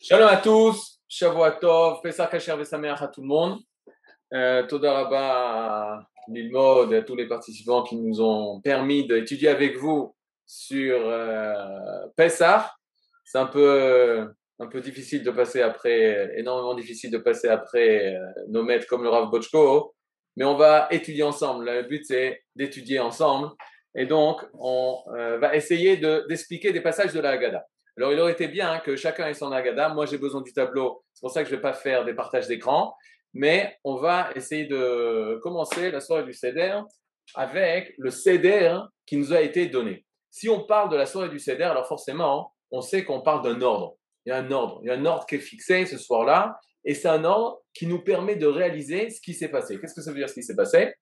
Shalom à tous, Shavuatov, Pesach Kasher Vesameach à tout le monde. Euh, Toda Rabba Lilmod et à tous les participants qui nous ont permis d'étudier avec vous sur euh, Pesach. C'est un peu, un peu difficile de passer après, énormément difficile de passer après euh, nos maîtres comme le Rav Bochko, mais on va étudier ensemble. Le but c'est d'étudier ensemble et donc on euh, va essayer de- d'expliquer des passages de la Haggadah. Alors, il aurait été bien que chacun ait son agada. Moi, j'ai besoin du tableau. C'est pour ça que je ne vais pas faire des partages d'écran. Mais on va essayer de commencer la soirée du Seder avec le Seder qui nous a été donné. Si on parle de la soirée du Seder, alors forcément, on sait qu'on parle d'un ordre. Il y a un ordre. Il y a un ordre qui est fixé ce soir-là. Et c'est un ordre qui nous permet de réaliser ce qui s'est passé. Qu'est-ce que ça veut dire ce qui s'est passé?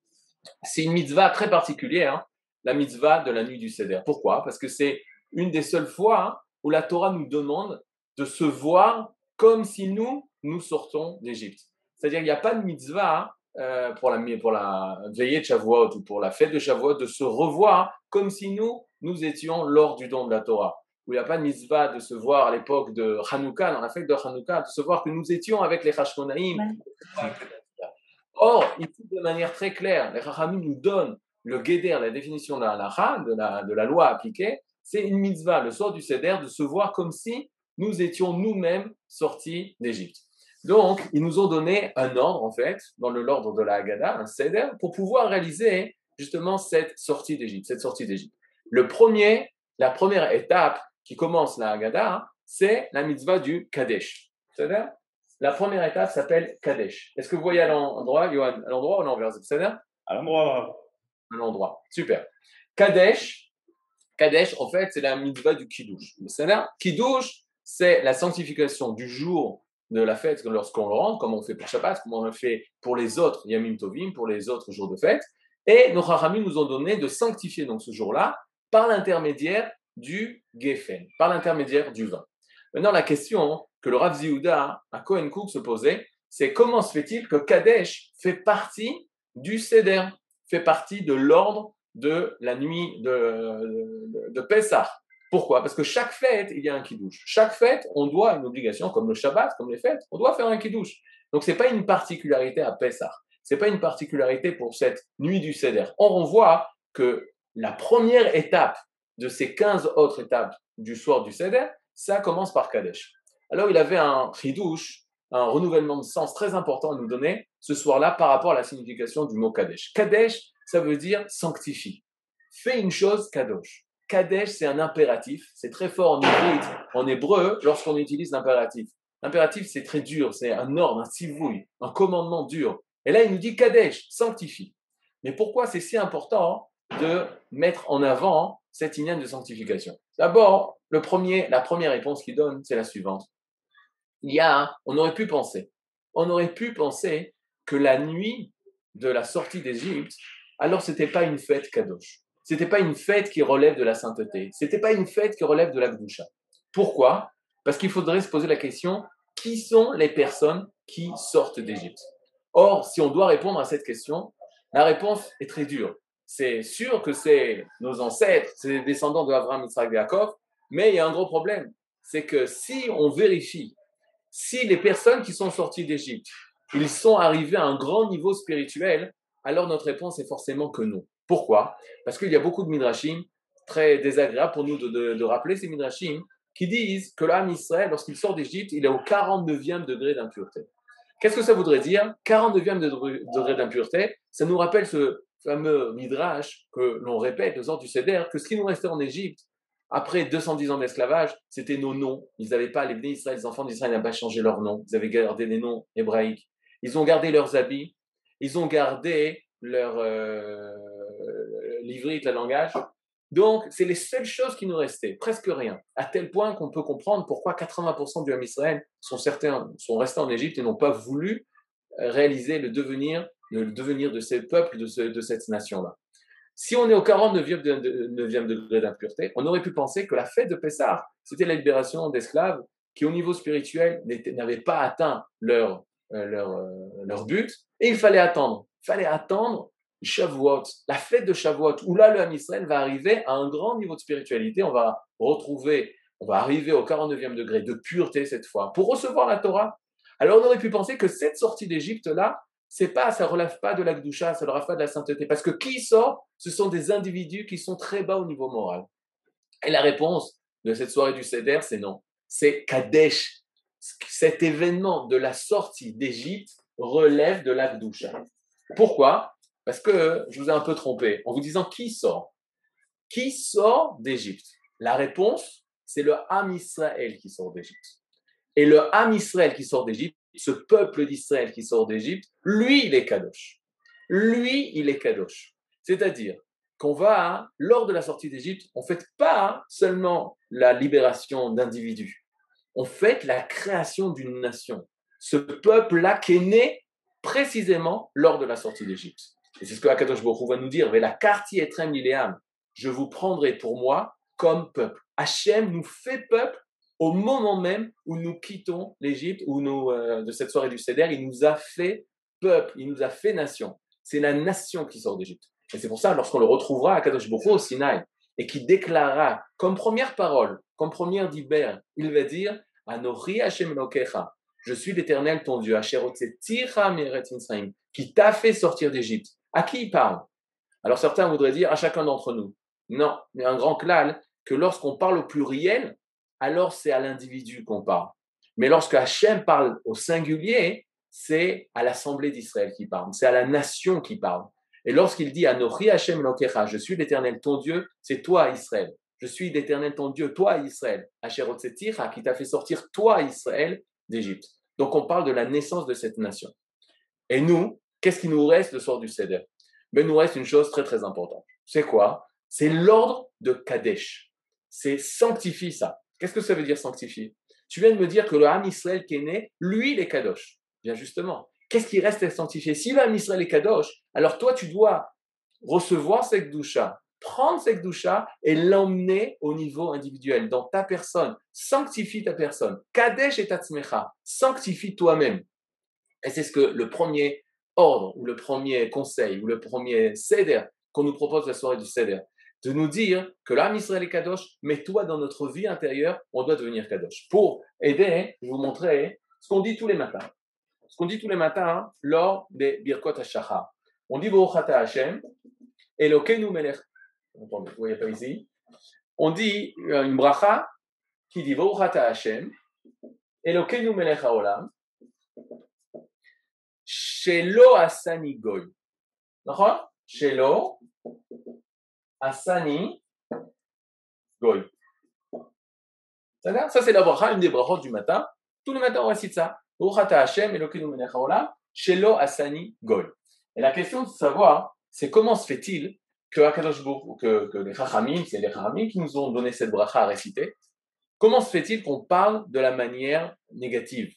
C'est une mitzvah très particulière, hein, la mitzvah de la nuit du Seder. Pourquoi? Parce que c'est une des seules fois hein, où la Torah nous demande de se voir comme si nous, nous sortons d'Égypte. C'est-à-dire qu'il n'y a pas de mitzvah euh, pour, la, pour la veillée de Shavuot ou pour la fête de Shavuot de se revoir comme si nous, nous étions lors du don de la Torah. Où il n'y a pas de mitzvah de se voir à l'époque de Hanouka, dans la fête de Hanouka, de se voir que nous étions avec les Hashmonaïm. Or, ici, de manière très claire, les Rachamim nous donnent le guéder, la définition de la, de la, de la loi appliquée, c'est une mitzvah, le soir du Seder, de se voir comme si nous étions nous-mêmes sortis d'Égypte. Donc, ils nous ont donné un ordre, en fait, dans l'ordre de la Haggadah, un Seder, pour pouvoir réaliser justement cette sortie d'Égypte, cette sortie d'Égypte. Le premier, la première étape qui commence la Haggadah, c'est la mitzvah du Kadesh. C'est-à-dire, la première étape s'appelle Kadesh. Est-ce que vous voyez à l'endroit, Johan, à l'endroit ou à l'envers? C'est-à-dire À l'endroit. À l'endroit. Super. Kadesh, Kadesh, en fait, c'est la mitzvah du Kiddush. C'est-à-dire, Kiddush, c'est la sanctification du jour de la fête lorsqu'on le rentre, comme on fait pour Shabbat, comme on le fait pour les autres Yamim Tovim, pour les autres jours de fête. Et nos Haramim nous ont donné de sanctifier donc ce jour-là par l'intermédiaire du Geffen, par l'intermédiaire du vin. Maintenant, la question que le Rav Ziouda à Cohen Cook se posait, c'est comment se fait-il que Kadesh fait partie du Seder, fait partie de l'ordre de la nuit de, de, Pessah pourquoi? Parce que chaque fête, il y a un kiddush. Chaque fête, on doit une obligation, comme le Shabbat, comme les fêtes, on doit faire un kiddush. Donc, ce n'est pas une particularité à Pessah. Ce n'est pas une particularité pour cette nuit du Seder. On voit que la première étape de ces 15 autres étapes du soir du Seder, ça commence par Kadesh. Alors, il avait un kiddush, un renouvellement de sens très important à nous donner ce soir-là par rapport à la signification du mot Kadesh. Kadesh, ça veut dire sanctifie. Fais une chose Kadosh. Kadesh, c'est un impératif. C'est très fort en hébreu, lorsqu'on utilise l'impératif. L'impératif, c'est très dur. C'est un ordre, un sivouille, un commandement dur. Et là, il nous dit Kadesh, sanctifie. Mais pourquoi c'est si important de mettre en avant cette ligne de sanctification? D'abord, le premier, la première réponse qu'il donne, c'est la suivante. Il y a, on aurait pu penser, on aurait pu penser que la nuit de la sortie d'Égypte, alors c'était pas une fête Kadosh c'était pas une fête qui relève de la sainteté. C'était pas une fête qui relève de la Gdusha. Pourquoi? Parce qu'il faudrait se poser la question qui sont les personnes qui sortent d'Égypte? Or, si on doit répondre à cette question, la réponse est très dure. C'est sûr que c'est nos ancêtres, c'est les descendants de Abraham, Israël et Jacob, mais il y a un gros problème. C'est que si on vérifie, si les personnes qui sont sorties d'Égypte, ils sont arrivés à un grand niveau spirituel, alors notre réponse est forcément que non. Pourquoi? Parce qu'il y a beaucoup de midrashim très désagréables pour nous de, rappeler ces midrashim qui disent que l'âme Israël, lorsqu'il sort d'Égypte, il est au 49e degré d'impureté. Qu'est-ce que ça voudrait dire? 49e degré d'impureté, ça nous rappelle ce fameux midrash que l'on répète aux heures du Seder, que ce qui nous restait en Égypte, après 210 ans d'esclavage, c'était nos noms. Ils n'avaient pas, les Israël, les enfants d'Israël n'avaient pas changé leurs noms. Ils avaient gardé les noms hébraïques. Ils ont gardé leurs habits. Ils ont gardé leur euh, l'ivrite, le langage. Donc, c'est les seules choses qui nous restaient, presque rien. À tel point qu'on peut comprendre pourquoi 80% du Ham Israël sont, certains, sont restés en Égypte et n'ont pas voulu réaliser le devenir, le devenir de ces peuples, de, ce, de cette nation-là. Si on est au 49e, de, de, 9e degré d'impureté, on aurait pu penser que la fête de Pessah, c'était la libération d'esclaves qui, au niveau spirituel, n'avaient pas atteint leur, leur, leur but, et il fallait attendre. Il fallait attendre Shavuot, la fête de Shavuot, où là le Ham Israël va arriver à un grand niveau de spiritualité. On va retrouver on va arriver au 49e degré de pureté cette fois, pour recevoir la Torah. Alors on aurait pu penser que cette sortie d'Égypte-là, c'est pas, ça relève pas de l'Akdoucha, ça ne relève pas de la sainteté. Parce que qui sort Ce sont des individus qui sont très bas au niveau moral. Et la réponse de cette soirée du Seder, c'est non. C'est Kadesh. Cet événement de la sortie d'Égypte relève de l'Akdoucha. Pourquoi? Parce que je vous ai un peu trompé en vous disant qui sort? Qui sort d'Égypte? La réponse, c'est le Ham Israël qui sort d'Égypte. Et le Ham Israël qui sort d'Égypte, ce peuple d'Israël qui sort d'Égypte, lui, il est Kadosh. Lui, il est Kadosh. C'est-à-dire qu'on va, lors de la sortie d'Égypte, on ne fait pas seulement la libération d'individus, on fait la création d'une nation. Ce peuple-là qui est né précisément lors de la sortie d'Égypte. Et c'est ce que Akadosh Baruch va nous dire. Mais la quartier etrem liléam, je vous prendrai pour moi comme peuple. Hachem nous fait peuple au moment même où nous quittons l'Égypte, où nous, euh, de cette soirée du Seder, il nous a fait peuple, il nous a fait nation. C'est la nation qui sort d'Égypte. Et c'est pour ça, lorsqu'on le retrouvera à Kadosh Boko au Sinaï, et qui déclarera comme première parole, comme première d'Iber, il va dire Anori Hashem Lokecha, je suis l'Éternel ton Dieu, qui t'a fait sortir d'Égypte. À qui il parle? Alors certains voudraient dire à chacun d'entre nous. Non, mais un grand clal que lorsqu'on parle au pluriel, alors c'est à l'individu qu'on parle. Mais lorsque Hachem parle au singulier, c'est à l'assemblée d'Israël qui parle, c'est à la nation qui parle. Et lorsqu'il dit Anochi Hachem Lokecha, je suis l'Éternel ton Dieu, c'est toi Israël. Je suis l'Éternel ton Dieu, toi Israël. Asherotzetira, qui t'a fait sortir toi Israël d'Égypte. Donc on parle de la naissance de cette nation. Et nous, qu'est-ce qui nous reste le soir du Seder? Mais ben, nous reste une chose très très importante. C'est quoi? C'est l'ordre de Kadesh. C'est sanctifie ça. Qu'est-ce que ça veut dire sanctifier? Tu viens de me dire que le Ham Israël qui est né, lui, il est Kadosh. Bien justement. Qu'est-ce qui reste à sanctifier? Si le Ham Israël est Kadosh, alors toi, tu dois recevoir cette doucha, prendre cette doucha et l'emmener au niveau individuel, dans ta personne. Sanctifie ta personne. Kadesh et Tatzmecha. Sanctifie toi-même. Et c'est ce que le premier ordre, ou le premier conseil, ou le premier seder qu'on nous propose la soirée du seder de nous dire que l'âme Israël est Kadosh, mais toi, dans notre vie intérieure, on doit devenir Kadosh. Pour aider, je vous montrer ce qu'on dit tous les matins. Ce qu'on dit tous les matins lors des Birkot HaShachar. On dit Baruchata Hashem, Elokeinu Melech. Pas ici. On dit une bracha qui dit Baruchata Hashem, Elokeinu Melech HaOlam, Shelo Asani Goy. D'accord? Shelo Asani Goy. Ça, c'est la bracha, une des brachot du matin. Tous les matins, on récite ça. Hashem, Elokeinu Melech HaOlam, Shelo Asani Goy. Et la question de savoir, c'est comment se fait-il que, que, que les Chachamim, c'est les Chachamim qui nous ont donné cette bracha à réciter, comment se fait-il qu'on parle de la manière négative?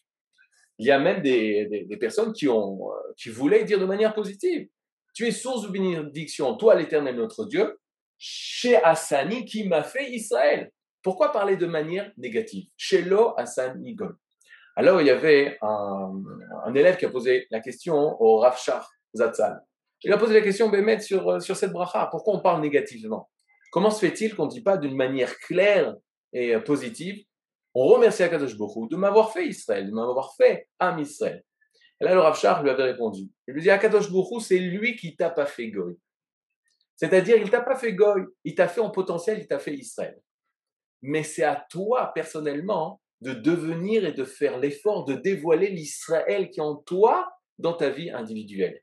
Il y a même des, des, personnes qui, ont, euh, qui voulaient dire de manière positive. Tu es source de bénédiction, toi l'éternel notre Dieu, chez Hassani qui m'a fait Israël. Pourquoi parler de manière négative? Chez Lo. Alors il y avait un, un, élève qui a posé la question au Rav Shach Zatzal. Il a posé la question, Bémet, sur, euh, sur cette bracha. Pourquoi on parle négativement? Comment se fait-il qu'on ne dit pas d'une manière claire et euh, positive On remercie Akadosh Baruch de m'avoir fait Israël, de m'avoir fait Am Israël? Et là, le Rav lui avait répondu. Il lui dit Akadosh Baruch c'est lui qui t'a pas fait Goy. C'est-à-dire, il t'a pas fait Goy, il t'a fait en potentiel, il t'a fait Israël. Mais c'est à toi, personnellement, de devenir et de faire l'effort de dévoiler l'Israël qui est en toi dans ta vie individuelle.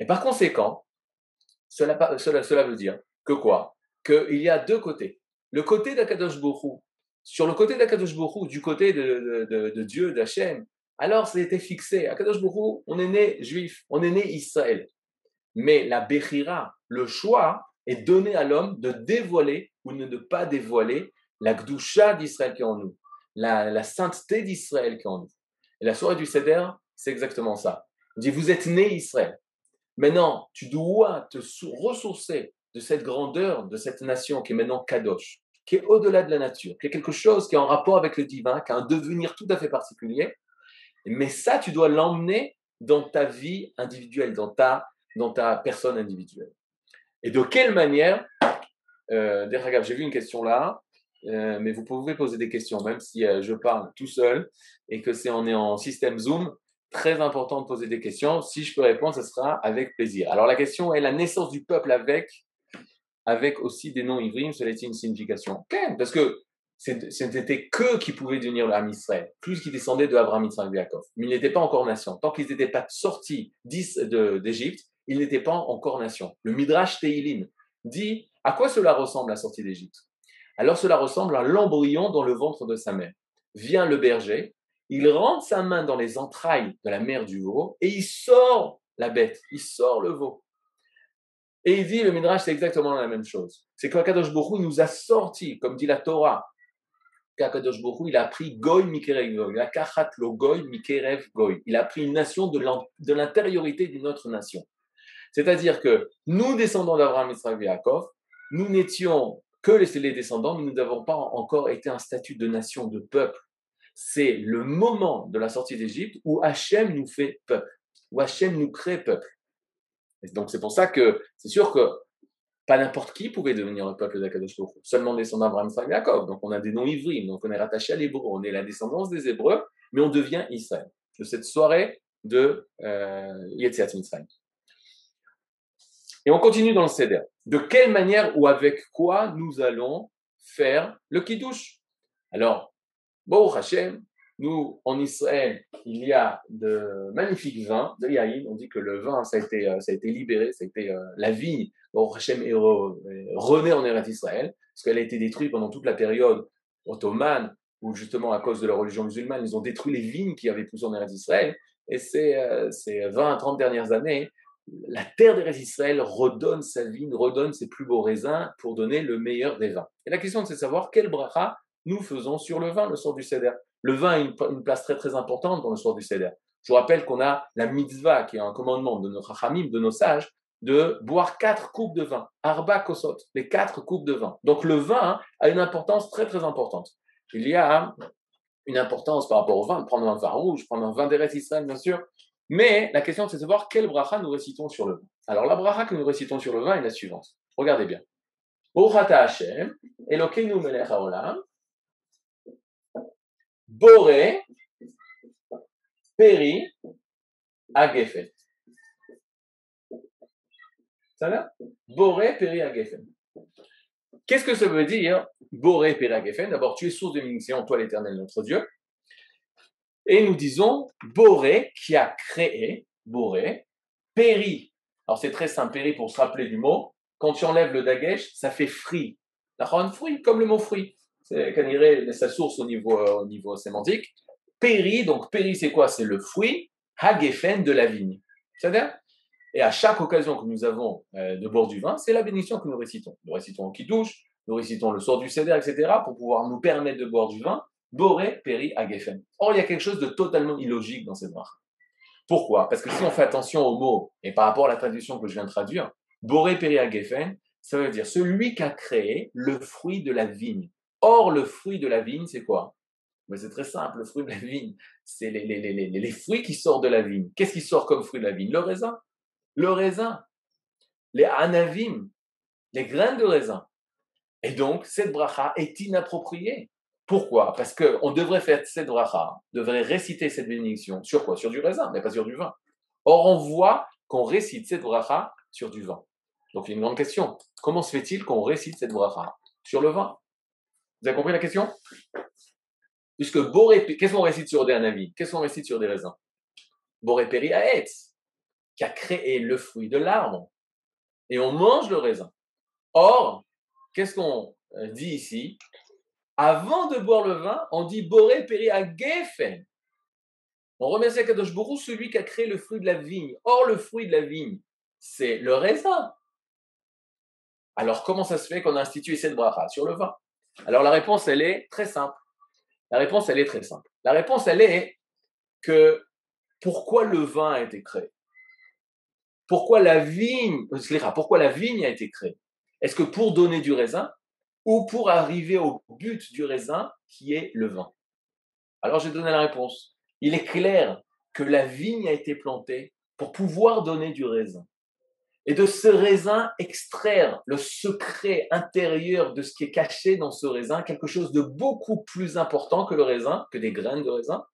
Et par conséquent, cela, veut dire que quoi? Qu'il y a deux côtés. Le côté d'Akadosh Borou, sur le côté d'Akadosh Borou, du côté de Dieu, d'Hachem, alors c'était fixé. Akadosh Borou, on est né juif, on est né Israël. Mais la Bechira, le choix, est donné à l'homme de dévoiler ou de ne pas dévoiler la Gdusha d'Israël qui est en nous, la, la sainteté d'Israël qui est en nous. Et la soirée du Seder, c'est exactement ça. On dit, vous êtes né Israël. Maintenant, tu dois te ressourcer de cette grandeur de cette nation qui est maintenant Kadosh, qui est au-delà de la nature, qui est quelque chose qui est en rapport avec le divin, qui a un devenir tout à fait particulier. Mais ça, tu dois l'emmener dans ta vie individuelle, dans ta, personne individuelle. Et de quelle manière, euh, j'ai vu une question là, euh, mais vous pouvez poser des questions, même si euh, je parle tout seul et que c'est on est en système Zoom. Très important de poser des questions. Si je peux répondre, ce sera avec plaisir. Alors la question est la naissance du peuple avec, avec aussi des noms ivrimes, cela est une signification. Parce que ce n'était que qui pouvaient devenir l'âme Israël, plus qui descendaient de Abraham, Yitzhak, Yaakov. Mais ils n'étaient pas encore nation. Tant qu'ils n'étaient pas sortis d'Égypte, ils n'étaient pas encore nation. Le Midrash Teilim dit à quoi cela ressemble la sortie d'Égypte? Alors cela ressemble à l'embryon dans le ventre de sa mère. Vient le berger, il rentre sa main dans les entrailles de la mère du veau et il sort la bête, il sort le veau. Et il dit, le Midrash, c'est exactement la même chose. C'est qu'Akadosh Baruch nous a sorti, comme dit la Torah, qu'Akadosh Baruch il a pris Goy Mikerev Goy, la Kachat lo Goy Mikerev Goy. Il a pris une nation de l'intériorité d'une autre nation. C'est-à-dire que nous, descendants d'Abraham, Israël et nous n'étions que les descendants, mais nous n'avons pas encore été un statut de nation, de peuple. C'est le moment de la sortie d'Égypte où Hachem nous fait peuple, où Hachem nous crée peuple. donc c'est pour ça que c'est sûr que pas n'importe qui pouvait devenir le peuple d'Akadosh seulement descendants d'Abraham, Israël et Yaakov. Donc on a des noms ivrimes, donc on est rattaché à l'hébreu, on est la descendance des Hébreux, mais on devient Israël. De cette soirée de euh, Yetziat Mitzrayim. Et on continue dans le Seder. De quelle manière ou avec quoi nous allons faire le Kiddush? Alors, bon Hachem, nous, en Israël, il y a de magnifiques vins de Yaïn. On dit que le vin, ça a été, euh, ça a été libéré, ça a été euh, la vigne. Bon Hachem est rené en Eretz Israël, parce qu'elle a été détruite pendant toute la période ottomane, où justement, à cause de la religion musulmane, ils ont détruit les vignes qui avaient poussé en Eretz Israël. Et ces, euh, ces 20 30 dernières années, la terre des Israël redonne sa vigne, redonne ses plus beaux raisins pour donner le meilleur des vins. Et la question, c'est de savoir quel bracha nous faisons sur le vin le soir du Seder. Le vin a une, place très très importante dans le soir du Seder. Je vous rappelle qu'on a la mitzvah, qui est un commandement de notre Hamim, de nos sages, de boire quatre coupes de vin, arba kosot, les quatre coupes de vin. Donc le vin a une importance très très importante. Il y a une importance par rapport au vin, prendre un vin rouge, prendre un vin d'Eretz Israël bien sûr, mais la question, c'est de savoir quelle bracha nous récitons sur le vin. Alors, la bracha que nous récitons sur le vin est la suivante. Regardez bien. Hashem, Elokeinu melech haolam, Boré, Peri, Agefet. Ça va? Boré, Peri, Agefet. Qu'est-ce que ça veut dire Boré, Peri, Agefet? D'abord, tu es source de bénédiction, toi l'éternel notre Dieu. Et nous disons Boré qui a créé, Boré, Péri. Alors c'est très simple, Péri pour se rappeler du mot. Quand tu enlèves le dagesh, ça fait fruit. Un fruit, comme le mot fruit. C'est sa source au niveau, euh, au niveau sémantique. Péri, donc Péri c'est quoi? C'est le fruit, Hagefen de la vigne. C'est-à-dire Et à chaque occasion que nous avons euh, de boire du vin, c'est la bénédiction que nous récitons. Nous récitons au douche, nous récitons le sort du céder, etc., pour pouvoir nous permettre de boire du vin Boré, Péri, Agefen. Or, il y a quelque chose de totalement illogique dans cette bracha. Pourquoi? Parce que si on fait attention aux mots, et par rapport à la traduction que je viens de traduire, Boré, Péri, Agefen, ça veut dire celui qui a créé le fruit de la vigne. Or, le fruit de la vigne, c'est quoi? Mais c'est très simple, le fruit de la vigne, c'est les, les, les, les, fruits qui sortent de la vigne. Qu'est-ce qui sort comme fruit de la vigne? Le raisin. Le raisin. Les anavim, les graines de raisin. Et donc, cette bracha est inappropriée. Pourquoi? Parce qu'on devrait faire cette bracha, devrait réciter cette bénédiction sur quoi? Sur du raisin, mais pas sur du vin. Or, on voit qu'on récite cette bracha sur du vin. Donc, il y a une grande question. Comment se fait-il qu'on récite cette bracha sur le vin? Vous avez compris la question? Puisque Boré, qu'est-ce qu'on récite sur des anavis Qu'est-ce qu'on récite sur des raisins? Boré Peri qui a créé le fruit de l'arbre. Et on mange le raisin. Or, qu'est-ce qu'on euh, dit ici? Avant de boire le vin, on dit Boré Peri à Geffen. On remercie Kadosh Bourou, celui qui a créé le fruit de la vigne. Or, le fruit de la vigne, c'est le raisin. Alors, comment ça se fait qu'on a institué cette bracha? Sur le vin Alors, la réponse, elle est très simple. La réponse, elle est très simple. La réponse, elle est que pourquoi le vin a été créé? Pourquoi la vigne, pourquoi la vigne a été créée? Est-ce que pour donner du raisin ou pour arriver au but du raisin qui est le vin? Alors j'ai donné la réponse. Il est clair que la vigne a été plantée pour pouvoir donner du raisin. Et de ce raisin extraire le secret intérieur de ce qui est caché dans ce raisin, quelque chose de beaucoup plus important que le raisin, que des graines de raisin,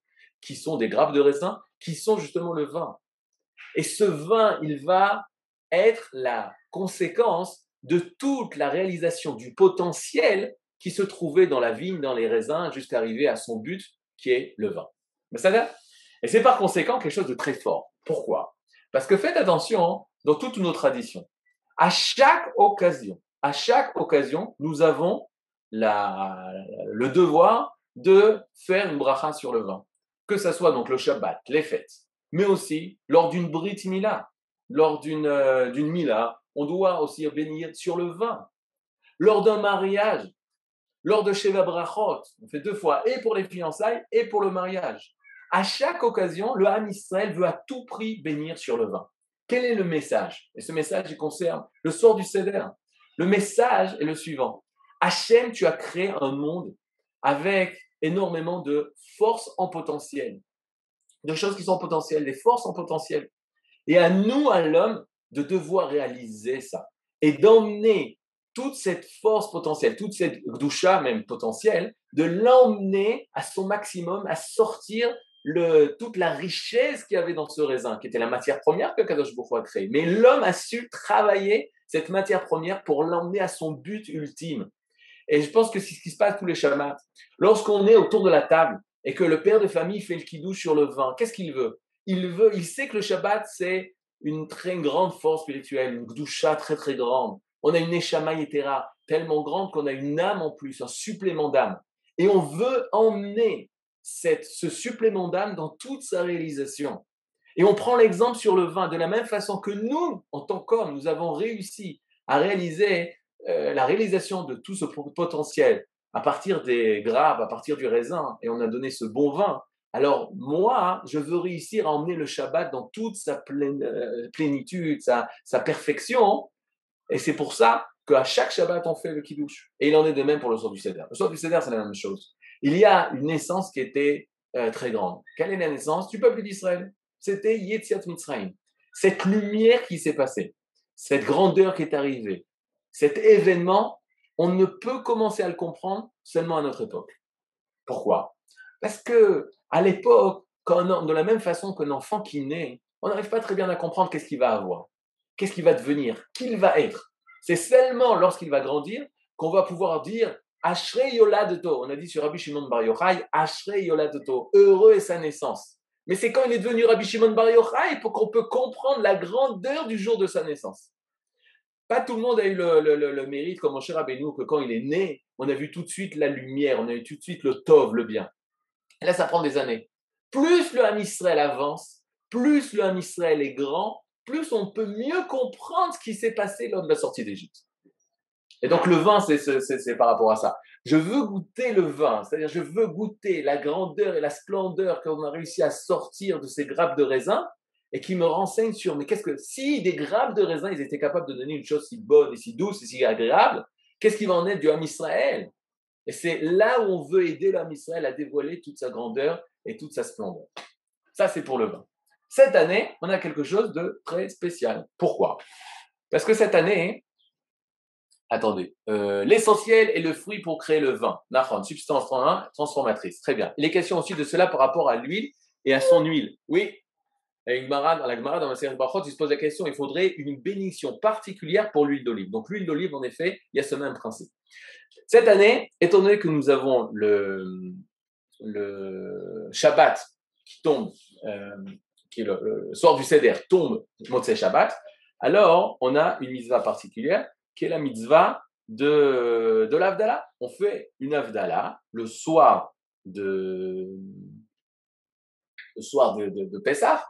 qui sont des grappes de raisin, qui sont justement le vin. Et ce vin, il va être la conséquence de toute la réalisation du potentiel qui se trouvait dans la vigne, dans les raisins, jusqu'à arriver à son but, qui est le vin. Mais ça Et c'est par conséquent quelque chose de très fort. Pourquoi? Parce que faites attention, dans toutes nos traditions, à chaque occasion, à chaque occasion, nous avons le devoir de faire une bracha sur le vin. Que ce soit donc le Shabbat, les fêtes, mais aussi lors d'une Brit Mila, lors d'une euh, Mila, on doit aussi bénir sur le vin. Lors d'un mariage, lors de Sheva Brachot, on fait deux fois, et pour les fiançailles et pour le mariage. À chaque occasion, le Ham Israël veut à tout prix bénir sur le vin. Quel est le message? Et ce message, il concerne le sort du Seder. Le message est le suivant. Hachem, tu as créé un monde avec énormément de forces en potentiel, de choses qui sont potentielles, des forces en potentiel. Et à nous, à l'homme, de devoir réaliser ça et d'emmener toute cette force potentielle, toute cette doucha même potentielle, de l'emmener à son maximum, à sortir le, toute la richesse qu'il y avait dans ce raisin, qui était la matière première que Kadosh Baruch a créée. Mais l'homme a su travailler cette matière première pour l'emmener à son but ultime. Et je pense que c'est ce qui se passe tous les chamats. Lorsqu'on est autour de la table et que le père de famille fait le kidou sur le vin, qu'est-ce qu'il veut? Il veut, il sait que le Shabbat c'est une très grande force spirituelle, une gdusha très très grande. On a une neshama tellement grande qu'on a une âme en plus, un supplément d'âme. Et on veut emmener ce supplément d'âme dans toute sa réalisation. Et on prend l'exemple sur le vin, de la même façon que nous, en tant qu'hommes, nous avons réussi à réaliser euh, la réalisation de tout ce potentiel à partir des grappes, à partir du raisin, et on a donné ce bon vin. Alors moi, je veux réussir à emmener le Shabbat dans toute sa euh, plénitude, sa, perfection. Et c'est pour ça qu'à chaque Shabbat, on fait le Kiddush. Et il en est de même pour le sort du Seder. Le sort du Seder, c'est la même chose. Il y a une naissance qui était euh, très grande. Quelle est la naissance du peuple d'Israël? C'était Yetziat Mitzrayim. Cette lumière qui s'est passée, cette grandeur qui est arrivée, cet événement, on ne peut commencer à le comprendre seulement à notre époque. Pourquoi? Parce que à l'époque, de la même façon qu'un enfant qui naît, on n'arrive pas très bien à comprendre qu'est-ce qu'il va avoir, qu'est-ce qu'il va devenir, qui il va être. C'est seulement lorsqu'il va grandir qu'on va pouvoir dire Ashrei Yoladeto. On a dit sur Rabbi Shimon Bar Yochai, Ashrei Yoladeto, heureux est sa naissance. Mais c'est quand il est devenu Rabbi Shimon Bar Yochai pour qu'on peut comprendre la grandeur du jour de sa naissance. Pas tout le monde a eu le, mérite, comme mon cher que quand il est né, on a vu tout de suite la lumière, on a vu tout de suite le tov, le bien. Là, ça prend des années. Plus le Ham Israël avance, plus le Ham Israël est grand, plus on peut mieux comprendre ce qui s'est passé lors de la sortie d'Égypte. Et donc le vin, c'est par rapport à ça. Je veux goûter le vin, c'est-à-dire je veux goûter la grandeur et la splendeur qu'on a réussi à sortir de ces grappes de raisin et qui me renseigne sur, mais qu'est-ce que, si des grappes de raisin, ils étaient capables de donner une chose si bonne et si douce et si agréable, qu'est-ce qui va en être du Ham Israël? Et c'est là où on veut aider l'homme Israël à dévoiler toute sa grandeur et toute sa splendeur. Ça, c'est pour le vin. Cette année, on a quelque chose de très spécial. Pourquoi? Parce que cette année, attendez, euh, l'essentiel est le fruit pour créer le vin. Nahon, substance transformatrice. Très bien. Il est question aussi de cela par rapport à l'huile et à son huile. Oui, une dans la Gemara, dans la série Bachot, il se pose la question, il faudrait une bénédiction particulière pour l'huile d'olive. Donc l'huile d'olive, en effet, il y a ce même principe. Cette année, étant donné que nous avons le, le Shabbat qui tombe, euh, qui est le, soir du Seder, tombe Motzei Shabbat, alors on a une mitzvah particulière qui est la mitzvah de, de l'Avdallah. On fait une Avdallah le soir de, le soir de, de, Pessah,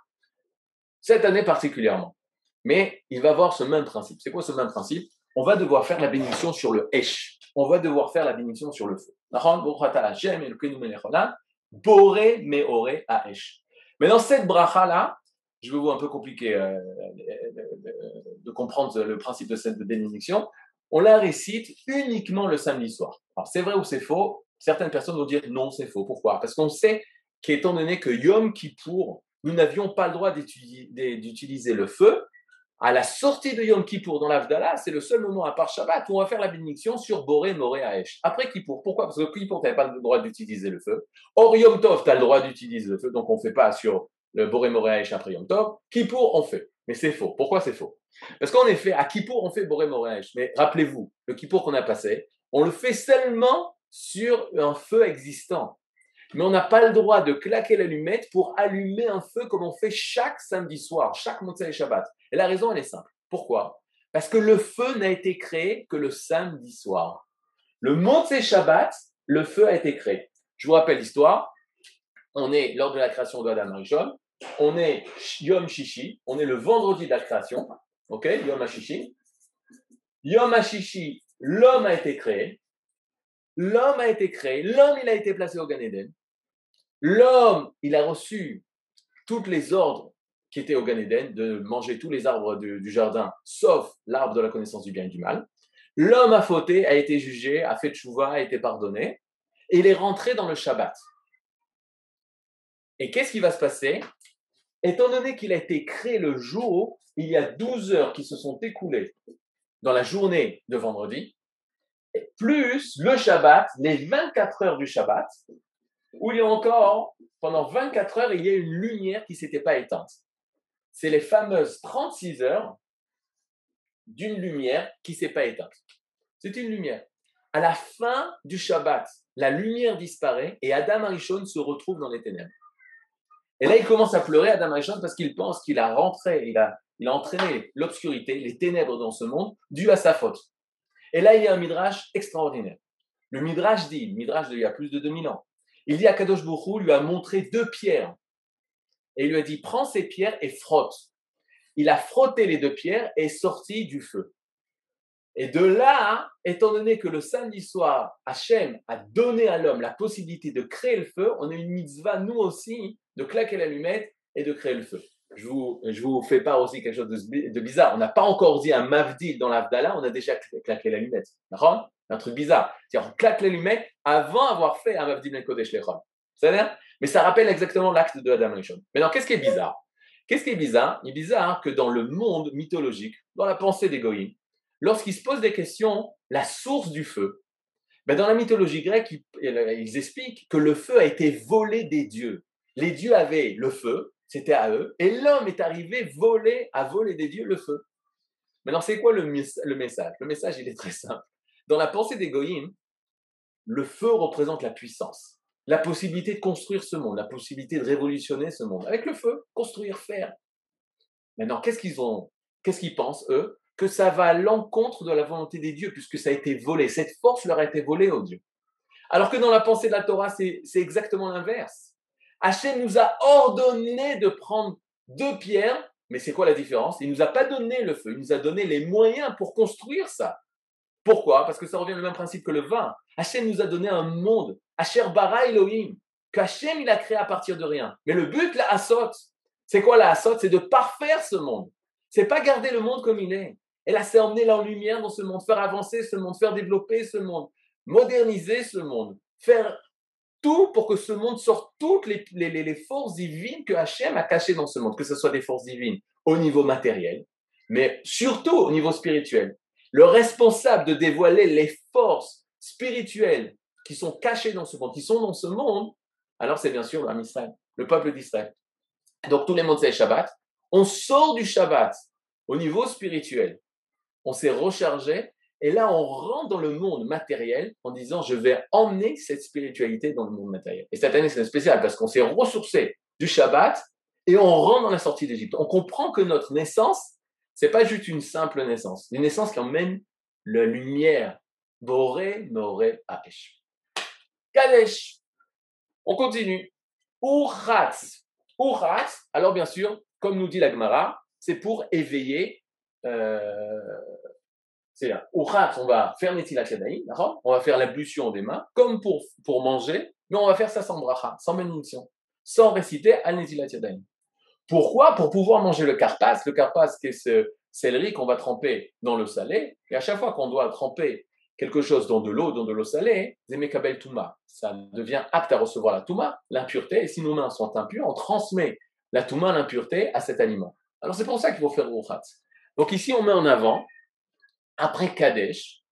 cette année particulièrement. Mais il va avoir ce même principe. C'est quoi ce même principe? On va devoir faire la bénédiction sur le Esh. On va devoir faire la bénédiction sur le feu. Boré. Mais dans cette bracha-là, je vais vous un peu compliquer euh, de comprendre le principe de cette bénédiction. On la récite uniquement le samedi soir. Alors c'est vrai ou c'est faux? Certaines personnes vont dire non, c'est faux. Pourquoi? Parce qu'on sait qu'étant donné que Yom Kippour nous n'avions pas le droit d'utiliser le feu, à la sortie de Yom Kippour dans l'Avdallah, c'est le seul moment à part Shabbat où on va faire la bénédiction sur Boré, Moré, Aesh. Après Kippour. Pourquoi? Parce que Kippour, tu n'avais pas le droit d'utiliser le feu. Or, Yom Tov, tu as le droit d'utiliser le feu, donc on ne fait pas sur le Boré, Moré, Aesh après Yom Tov. Kippour, on fait. Mais c'est faux. Pourquoi c'est faux? Parce qu'en effet, à Kippour, on fait Boré, Moré, Aesh. Mais rappelez-vous, le Kippour qu'on a passé, on le fait seulement sur un feu existant. Mais on n'a pas le droit de claquer l'allumette pour allumer un feu comme on fait chaque samedi soir, chaque Motzei Shabbat. Et la raison, elle est simple. Pourquoi? Parce que le feu n'a été créé que le samedi soir. Le Motzei Shabbat, le feu a été créé. Je vous rappelle l'histoire. On est lors de la création de Adam Rishon. On est Yom Shishi. On est le vendredi de la création. Yom Hashishi. Yom Hashishi, l'homme a été créé. L'homme a été créé, l'homme a été placé au Gan Eden. L'homme, a reçu toutes les ordres qui étaient au Gan Eden de manger tous les arbres du, jardin, sauf l'arbre de la connaissance du bien et du mal. L'homme a fauté, a été jugé, a fait tchouva, a été pardonné, et il est rentré dans le Shabbat. Et qu'est-ce qui va se passer? Étant donné qu'il a été créé le jour, il y a 12 heures qui se sont écoulées dans la journée de vendredi, plus le Shabbat, les 24 heures du Shabbat, où il y a encore, pendant 24 heures, il y a une lumière qui ne s'était pas éteinte. C'est les fameuses 36 heures d'une lumière qui ne s'est pas éteinte. C'est une lumière. À la fin du Shabbat, la lumière disparaît et Adam Arishon se retrouve dans les ténèbres. Et là, il commence à pleurer, Adam Arishon, parce qu'il pense qu'il a rentré, il a, il a entraîné l'obscurité, les ténèbres dans ce monde, dû à sa faute. Et là, il y a un midrash extraordinaire. Le midrash dit, le midrash d'il y a plus de 2000 ans, il dit à Kadosh Bourou, lui a montré deux pierres. Et il lui a dit, prends ces pierres et frotte. Il a frotté les deux pierres et est sorti du feu. Et de là, étant donné que le samedi soir, Hachem a donné à l'homme la possibilité de créer le feu, on a une mitzvah, nous aussi, de claquer l'allumette et de créer le feu je vous, je vous fais part aussi quelque chose de, bizarre. On n'a pas encore dit un mavdil dans l'Avdallah, on a déjà claqué l'allumette. D'accord? Un truc bizarre. On claque l'allumette avant avoir fait un mavdil ben kodesh lechon. C'est-à-dire Mais ça rappelle exactement l'acte de Adam Rishon. Maintenant, qu'est-ce qui est bizarre? Qu'est-ce qui est bizarre? Il est bizarre que dans le monde mythologique, dans la pensée des goïms, lorsqu'ils se posent des questions, la source du feu, ben dans la mythologie grecque, ils expliquent que le feu a été volé des dieux. Les dieux avaient le feu, c'était à eux, et l'homme est arrivé voler, à voler des dieux le feu. Maintenant, c'est quoi le, le, message? Le message, il est très simple. Dans la pensée des Goyim, le feu représente la puissance, la possibilité de construire ce monde, la possibilité de révolutionner ce monde. Avec le feu, construire, faire. Maintenant, qu'est-ce qu'ils ont Qu'est-ce qu'ils pensent, eux? Que ça va à l'encontre de la volonté des dieux, puisque ça a été volé. Cette force leur a été volée aux dieux. Alors que dans la pensée de la Torah, c'est exactement l'inverse. Hachem nous a ordonné de prendre deux pierres, mais c'est quoi la différence? Il nous a pas donné le feu, il nous a donné les moyens pour construire ça. Pourquoi? Parce que ça revient au même principe que le vin. Hachem nous a donné un monde, Hacher bara Elohim, qu'Hachem il a créé à partir de rien. Mais le but, la Hassot, c'est quoi la Hassot C'est de parfaire ce monde. C'est pas garder le monde comme il est. Et là, c'est emmener la lumière dans ce monde, faire avancer ce monde, faire développer ce monde, moderniser ce monde, faire pour que ce monde sorte toutes les, forces divines que Hachem a cachées dans ce monde, que ce soit des forces divines au niveau matériel, mais surtout au niveau spirituel. Le responsable de dévoiler les forces spirituelles qui sont cachées dans ce monde, qui sont dans ce monde, alors c'est bien sûr l'âme le peuple d'Israël. Donc tous les mondes c'est Shabbat. On sort du Shabbat au niveau spirituel. On s'est rechargé et là, on rentre dans le monde matériel en disant, je vais emmener cette spiritualité dans le monde matériel. Et cette année, c'est spécial parce qu'on s'est ressourcé du Shabbat et on rentre dans la sortie d'Égypte. On comprend que notre naissance, c'est pas juste une simple naissance. Une naissance qui emmène la lumière. Boré, Moré, Aesh. Kadesh. On continue. Uratz. Uratz, alors bien sûr, comme nous dit la Gemara, c'est pour éveiller euh, c'est là. Au on va faire Netilat d'accord? On va faire l'ablution des mains, comme pour, pour manger, mais on va faire ça sans bracha, sans bénédiction, sans réciter Al Netilat Pourquoi? Pour pouvoir manger le karpas. Le karpas, c'est ce céleri qu'on va tremper dans l'eau salée. Et à chaque fois qu'on doit tremper quelque chose dans de l'eau, dans de l'eau salée, Zemekabel Touma. Ça devient apte à recevoir la Touma, l'impureté. Et si nos mains sont impures, on transmet la Touma, l'impureté, à cet aliment. Alors c'est pour ça qu'il faut faire Ruchat. Donc ici, on met en avant, après Kadesh,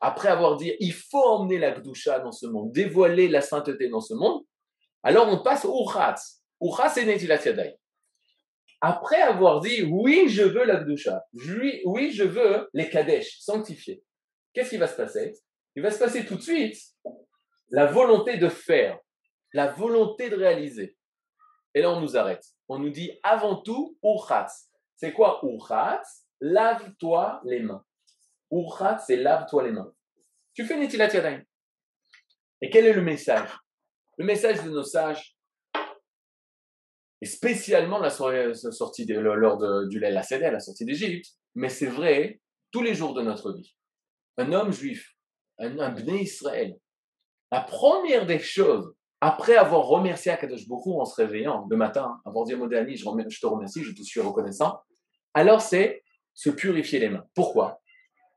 après avoir dit il faut emmener la Gdusha dans ce monde, dévoiler la sainteté dans ce monde, alors on passe au Uchatz. Uchatz et Netilat Yadayim. Après avoir dit oui, je veux la Gdusha, oui, je veux les Kadesh sanctifiés, qu'est-ce qui va se passer? Il va se passer tout de suite la volonté de faire, la volonté de réaliser. Et là, on nous arrête. On nous dit avant tout, Uchatz. C'est quoi Uchatz Lave-toi les mains. Uchatz, c'est lave-toi les mains. Tu fais Netilat Yadayim. Et quel est le message? Le message de nos sages, et spécialement la, sortie de, lors de, du la Seder, la sortie d'Égypte, mais c'est vrai tous les jours de notre vie. Un homme juif, un, un Israël, la première des choses, après avoir remercié Akadosh Baruch en se réveillant le matin, avant de dire Modéani, je, je te remercie, je te suis reconnaissant, alors c'est se purifier les mains. Pourquoi?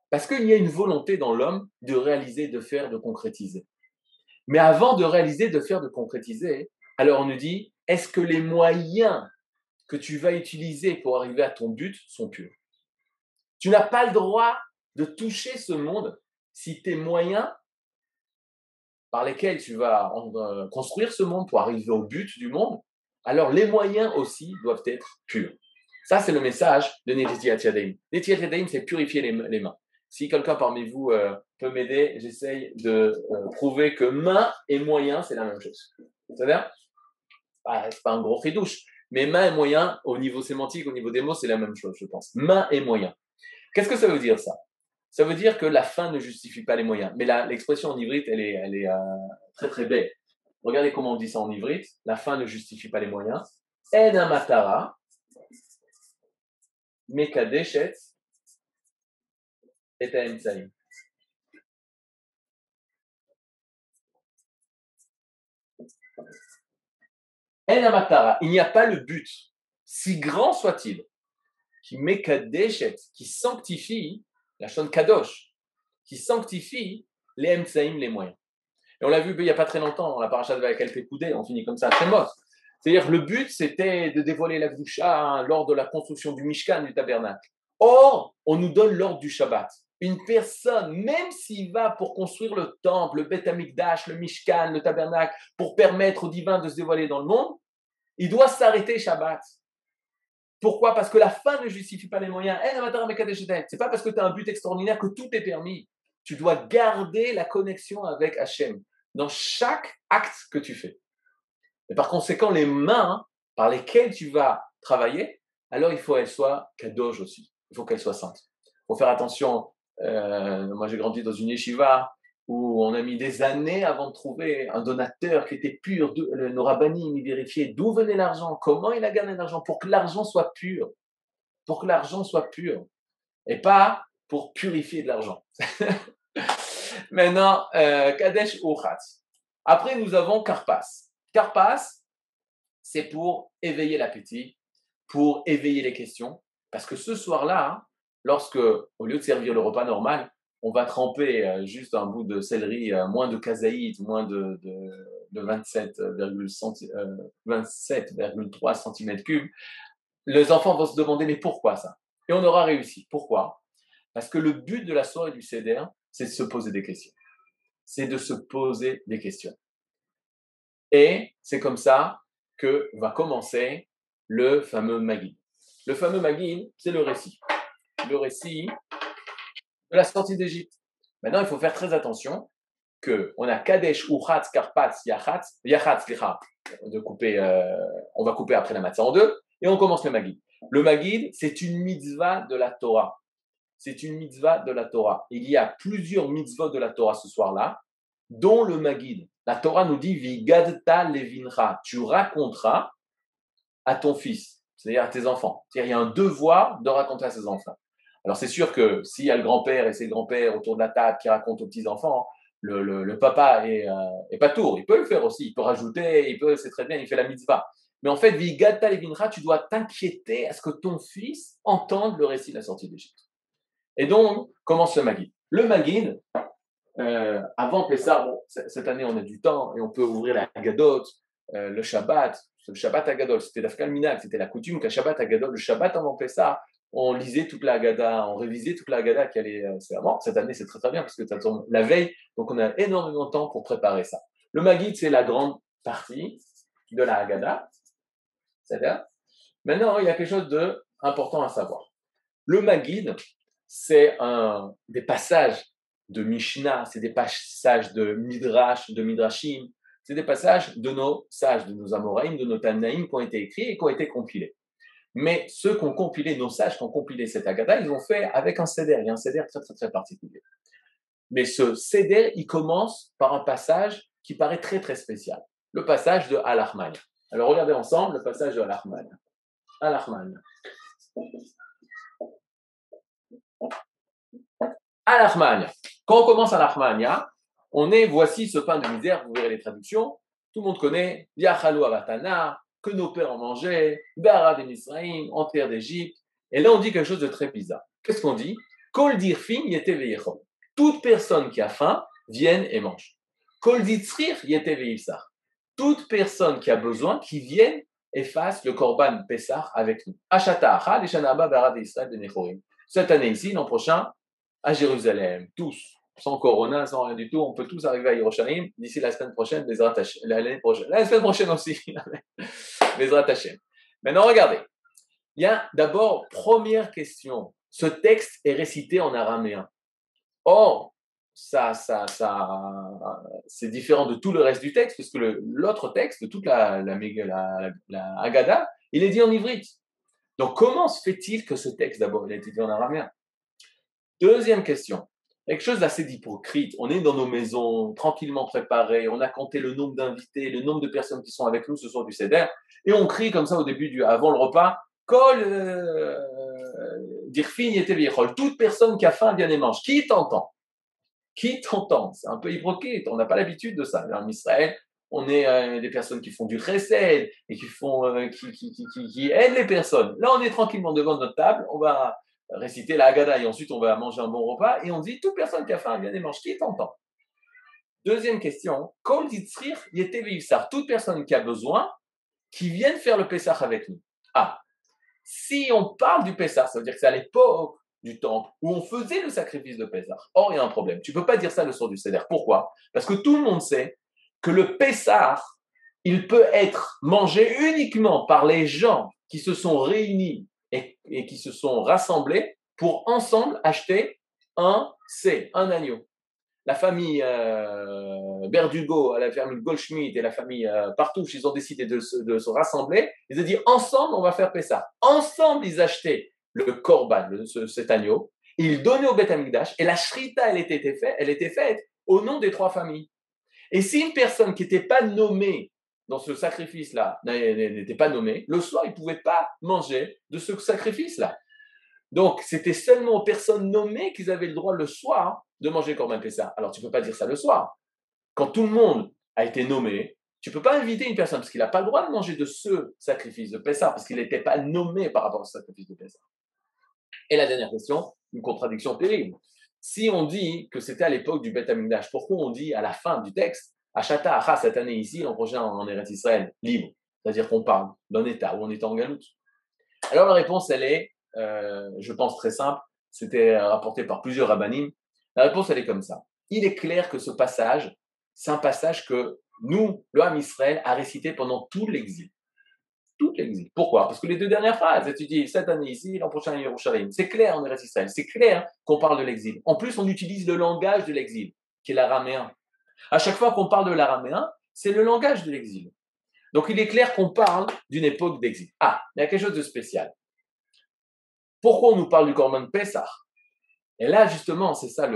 Parce qu'il y a une volonté dans l'homme de réaliser, de faire, de concrétiser. Mais avant de réaliser, de faire, de concrétiser, alors on nous dit, est-ce que les moyens que tu vas utiliser pour arriver à ton but sont purs? Tu n'as pas le droit de toucher ce monde si tes moyens par lesquels tu vas euh, construire ce monde pour arriver au but du monde, alors les moyens aussi doivent être purs. Ça, c'est le message de Netilat Yadayim. Netilat Yadayim, c'est purifier les, mains. Si quelqu'un parmi vous euh, peut m'aider, j'essaye de euh, prouver que main et moyen, c'est la même chose. C'est-à-dire, ah, c'est pas un gros douche, mais main et moyen, au niveau sémantique, au niveau des mots, c'est la même chose, je pense. Main et moyen. Qu'est-ce que ça veut dire, ça? Ça veut dire que la fin ne justifie pas les moyens. Mais l'expression en ivrite, elle est, euh, très très belle. Regardez comment on dit ça en ivrite. La fin ne justifie pas les moyens. En amatara, mekadeshet, En amatara, il n'y a pas le but, si grand soit-il, qui mekadeshet, qui sanctifie la chaîne Kadosh, qui sanctifie les Mtsaïm, les moyens. Et on l'a vu il n'y a pas très longtemps, la paracha de Vakel Koudé, on finit comme ça à Shemot. C'est-à-dire le but, c'était de dévoiler la Gdusha lors de la construction du Mishkan, du tabernacle. Or, on nous donne l'ordre du Shabbat. Une personne, même s'il va pour construire le temple, le Beth Amikdash, le Mishkan, le tabernacle, pour permettre au divin de se dévoiler dans le monde, il doit s'arrêter Shabbat. Pourquoi? Parce que la fin ne justifie pas les moyens. C'est pas parce que tu as un but extraordinaire que tout est permis. Tu dois garder la connexion avec Hachem dans chaque acte que tu fais. Et par conséquent, les mains par lesquelles tu vas travailler, alors il faut qu'elles soient kadosh aussi. Il faut qu'elles soient saintes. Il faut faire attention. Euh, moi, j'ai grandi dans une yeshiva où on a mis des années avant de trouver un donateur qui était pur. Nos rabbinim, ils d'où venait l'argent, comment il a gagné l'argent, pour que l'argent soit pur. Pour que l'argent soit pur. Et pas pour purifier de l'argent. Maintenant, euh, Kadesh Uchat. Après, nous avons Karpas. Karpas, c'est pour éveiller l'appétit, pour éveiller les questions. Parce que ce soir-là, lorsque, au lieu de servir le repas normal, on va tremper euh, juste un bout de céleri, euh, moins de kazaït, moins de, de, 27,3 cm3, les enfants vont se demander mais pourquoi ça? Et on aura réussi. Pourquoi? Parce que le but de la soirée du CEDER, c'est de se poser des questions. C'est de se poser des questions. Et c'est comme ça que va commencer le fameux Magid. Le fameux Magid, c'est le récit. Le récit de la sortie d'Égypte. Maintenant, il faut faire très attention que on a Kadesh, Uchatz, Karpatz, Yachatz, Yachatz, de couper, euh, on va couper après la matzah en deux, et on commence le Magid. Le Magid, c'est une mitzvah de la Torah. C'est une mitzvah de la Torah. Il y a plusieurs mitzvahs de la Torah ce soir-là, dont le Magid. La Torah nous dit Vigadta levinra. Tu raconteras à ton fils, c'est-à-dire à tes enfants. C'est-à-dire, il y a un devoir de raconter à ses enfants. Alors c'est sûr que s'il y a le grand-père et ses grands-pères autour de la table qui racontent aux petits-enfants, le, papa est, euh, pas tour. Il peut le faire aussi, il peut rajouter, il peut, c'est très bien, il fait la mitzvah. Mais en fait, Vigata Levinra, tu dois t'inquiéter à ce que ton fils entende le récit de la sortie d'Égypte. Et donc, commence le Magid. Le Magid, euh, avant Pessah, bon, cette année on a du temps et on peut ouvrir la Gadot, euh, le Shabbat, le Shabbat à Gadol, c'était la c'était la coutume qu'à Shabbat à Gadol, le Shabbat avant Pessah, on lisait toute la Haggadah, on révisait toute la Haggadah qui allait euh, Cette année, c'est très très bien parce que ça tombe la veille, donc on a énormément de temps pour préparer ça. Le Magid, c'est la grande partie de la Haggadah. C'est-à-dire, maintenant, il y a quelque chose d'important à savoir. Le Magid, c'est un des passages de Mishnah, c'est des passages de Midrash, de Midrashim, c'est des passages de nos sages, de nos Amoraïm, de nos Tanaïm qui ont été écrits et qui ont été compilés. Mais ceux qui ont compilé, nos sages qui ont compilé cette Agada, ils l'ont fait avec un céder. Il y a un céder très très très particulier. Mais ce céder, il commence par un passage qui paraît très très spécial. Le passage de Al-Ahman. Alors regardez ensemble le passage de Al-Ahman. Al-Ahman. Al-Ahman. Quand on commence Al-Ahman, on est, voici ce pain de misère, vous verrez les traductions. Tout le monde connaît, Yachalou Avatana, que nos pères en mangeaient, Bara des Misraïm, en terre d'Égypte. Et là, on dit quelque chose de très bizarre. Qu'est-ce qu'on dit? Kol dirfim yete Toute personne qui a faim, vienne et mange. Kol ditzrir Toute personne qui a besoin, qui vienne et fasse le korban Pessah avec nous. Cette année ici, l'an prochain, à Jérusalem, tous sans Corona, sans rien du tout, on peut tous arriver à Yerushalayim d'ici la semaine prochaine, l'année prochaine, la semaine prochaine aussi, Bezrat Hashem. Maintenant, regardez. Il y a d'abord, première question. Ce texte est récité en araméen. Or, ça, ça, ça, c'est différent de tout le reste du texte, puisque l'autre texte, de toute la, la, la, la, Haggadah, il est dit en ivrite. Donc, comment se fait-il que ce texte, d'abord, il a été dit en araméen? Deuxième question quelque chose d'assez hypocrite. On est dans nos maisons, tranquillement préparées, on a compté le nombre d'invités, le nombre de personnes qui sont avec nous ce soir du CEDER, et on crie comme ça au début, du, avant le repas, Kol euh, et toute personne qui a faim vient et mange. Qui t'entend? Qui t'entend? C'est un peu hypocrite, on n'a pas l'habitude de ça. En Israël, on est euh, des personnes qui font du recel et qui, font, euh, qui, qui, qui aident les personnes. Là, on est tranquillement devant notre table, on va réciter la Haggadah et ensuite on va manger un bon repas et on dit toute personne qui a faim vient et mange. Qui est tentant Deuxième question, toute personne qui a besoin, qui vienne faire le Pessah avec nous. Ah, si on parle du Pessah, ça veut dire que c'est à l'époque du temple où on faisait le sacrifice de Pessah. Or, il y a un problème. Tu peux pas dire ça le soir du Seder. Pourquoi? Parce que tout le monde sait que le Pessah, il peut être mangé uniquement par les gens qui se sont réunis et, qui se sont rassemblés pour ensemble acheter un C, un agneau. La famille euh, Berdugo, la famille Goldschmidt et la famille euh, Partouche, ils ont décidé de se, rassembler. Ils ont dit ensemble, on va faire ça. Ensemble, ils achetaient le korban, cet agneau. Ils donnaient au Beth Amikdash et la shrita, elle était, faite, elle était faite au nom des trois familles. Et si une personne qui n'était pas nommée dans ce sacrifice-là n'était pas nommé, le soir, il ne pouvait pas manger de ce sacrifice-là. Donc, c'était seulement aux personnes nommées qu'ils avaient le droit le soir de manger Corban Pessah. Alors, tu ne peux pas dire ça le soir. Quand tout le monde a été nommé, tu ne peux pas inviter une personne parce qu'il n'a pas le droit de manger de ce sacrifice de Pessah parce qu'il n'était pas nommé par rapport au sacrifice de Pessah. Et la dernière question, une contradiction terrible. Si on dit que c'était à l'époque du Beth Amikdash, pourquoi on dit à la fin du texte Achata, Acha, cette année ici, l'an prochain en Eretz Israël, libre. C'est-à-dire qu'on parle d'un État où on est en galoute. Alors la réponse, elle est, euh, je pense, très simple. C'était rapporté par plusieurs rabbinim. La réponse, elle est comme ça. Il est clair que ce passage, c'est un passage que nous, le Ham Israël, a récité pendant tout l'exil. Tout l'exil. Pourquoi? Parce que les deux dernières phrases, tu dis cette année ici, l'an prochain à Yerushalayim. C'est clair en Eretz Israël. C'est clair qu'on parle de l'exil. En plus, on utilise le langage de l'exil, qui est l'araméen. À chaque fois qu'on parle de l'araméen, c'est le langage de l'exil. Donc il est clair qu'on parle d'une époque d'exil. Ah, il y a quelque chose de spécial. Pourquoi on nous parle du Corban Pessah Et là, justement, c'est ça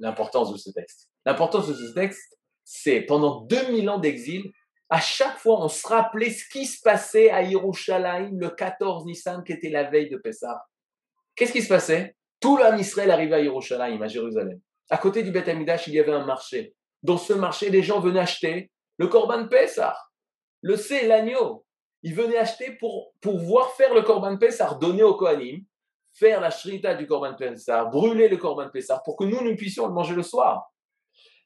l'importance de ce texte. L'importance de ce texte, c'est pendant 2000 ans d'exil, à chaque fois, on se rappelait ce qui se passait à Yerushalayim le 14 Nissan, qui était la veille de Pessah. Qu'est-ce qui se passait? Tout l'homme Israël arrivait à Yerushalayim, à Jérusalem. À côté du Beth Amidash, il y avait un marché. Dans ce marché, les gens venaient acheter le Corban Pessah, le C, l'agneau. Ils venaient acheter pour pouvoir faire le Corban Pessah, donner au Kohanim, faire la shrita du Corban Pessah, brûler le Corban Pessah pour que nous, nous puissions le manger le soir.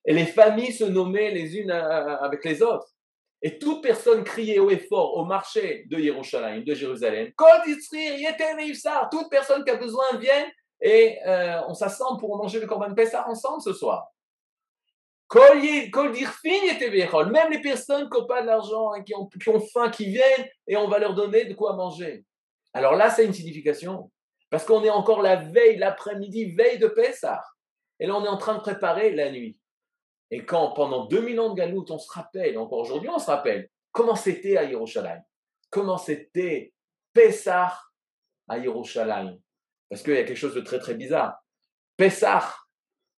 Et les familles se nommaient les unes avec les autres. Et toute personne criait haut et fort au marché de Yerushalayim, de Jérusalem, toute personne qui a besoin vienne et euh, on s'assemble pour manger le Corban Pessah ensemble ce soir. Même les personnes qui n'ont pas d'argent qui ont, qui ont faim, qui viennent et on va leur donner de quoi manger. Alors là, c'est une signification. Parce qu'on est encore la veille, l'après-midi, veille de Pessah. Et là, on est en train de préparer la nuit. Et quand, pendant 2000 ans de galoute, on se rappelle, encore aujourd'hui, on se rappelle, comment c'était à Yerushalayim? Comment c'était Pessah à Yerushalayim? Parce qu'il y a quelque chose de très très bizarre. Pessah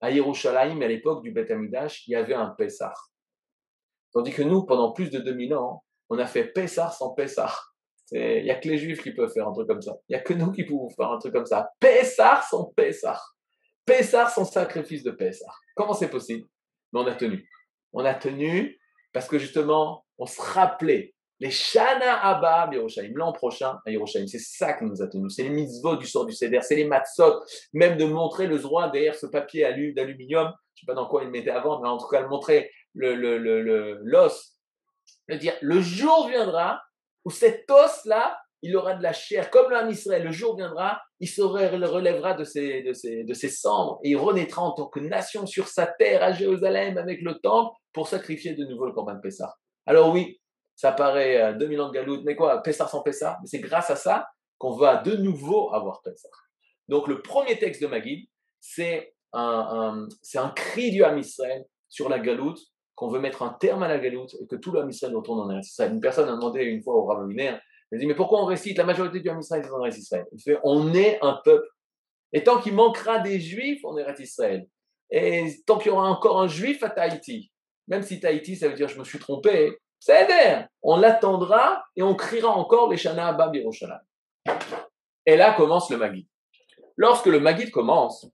à Yerushalayim, à l'époque du Beth Amidash, il y avait un Pessah. Tandis que nous, pendant plus de 2000 ans, on a fait Pessah sans Pessah. Il n'y a que les Juifs qui peuvent faire un truc comme ça. Il n'y a que nous qui pouvons faire un truc comme ça. Pessah sans Pessah. Pessah sans sacrifice de Pessah. Comment c'est possible? Mais on a tenu. On a tenu parce que justement, on se rappelait les Shana Abba Yerushalayim, l'an prochain à Yerushalayim. C'est ça qui nous a tenu. C'est les mitzvot du sort du Seder, c'est les matzot, même de montrer le droit derrière ce papier d'aluminium. Je ne sais pas dans quoi il mettait avant, mais en tout cas, de montrer l'os. Le, le, le, dire, le jour viendra où cet os-là, il aura de la chair, comme l'âme Israël. Le jour viendra, il se relèvera de ses cendres et il renaîtra en tant que nation sur sa terre à Jérusalem avec le temple pour sacrifier de nouveau le Corban Pessah. Alors oui, ça paraît 2000 ans de galoute, mais quoi, Pessah sans Pessah Mais c'est grâce à ça qu'on va de nouveau avoir Pessah. Donc le premier texte de Maguid, c'est un, c'est un cri du Ham Israël sur la galoute, qu'on veut mettre un terme à la galoute et que tout le Ham Israël retourne en Israël. Une personne a demandé une fois au Rav il dit, mais pourquoi on récite La majorité du Israël, c'est en Israël. Il fait, on est un peuple. Et tant qu'il manquera des juifs, on est Israël. Et tant qu'il y aura encore un juif à Tahiti, même si Tahiti, ça veut dire je me suis trompé, d'air. On l'attendra et on criera encore les Shana Abba Biroshalam. Et là commence le Magid. Lorsque le Magid commence,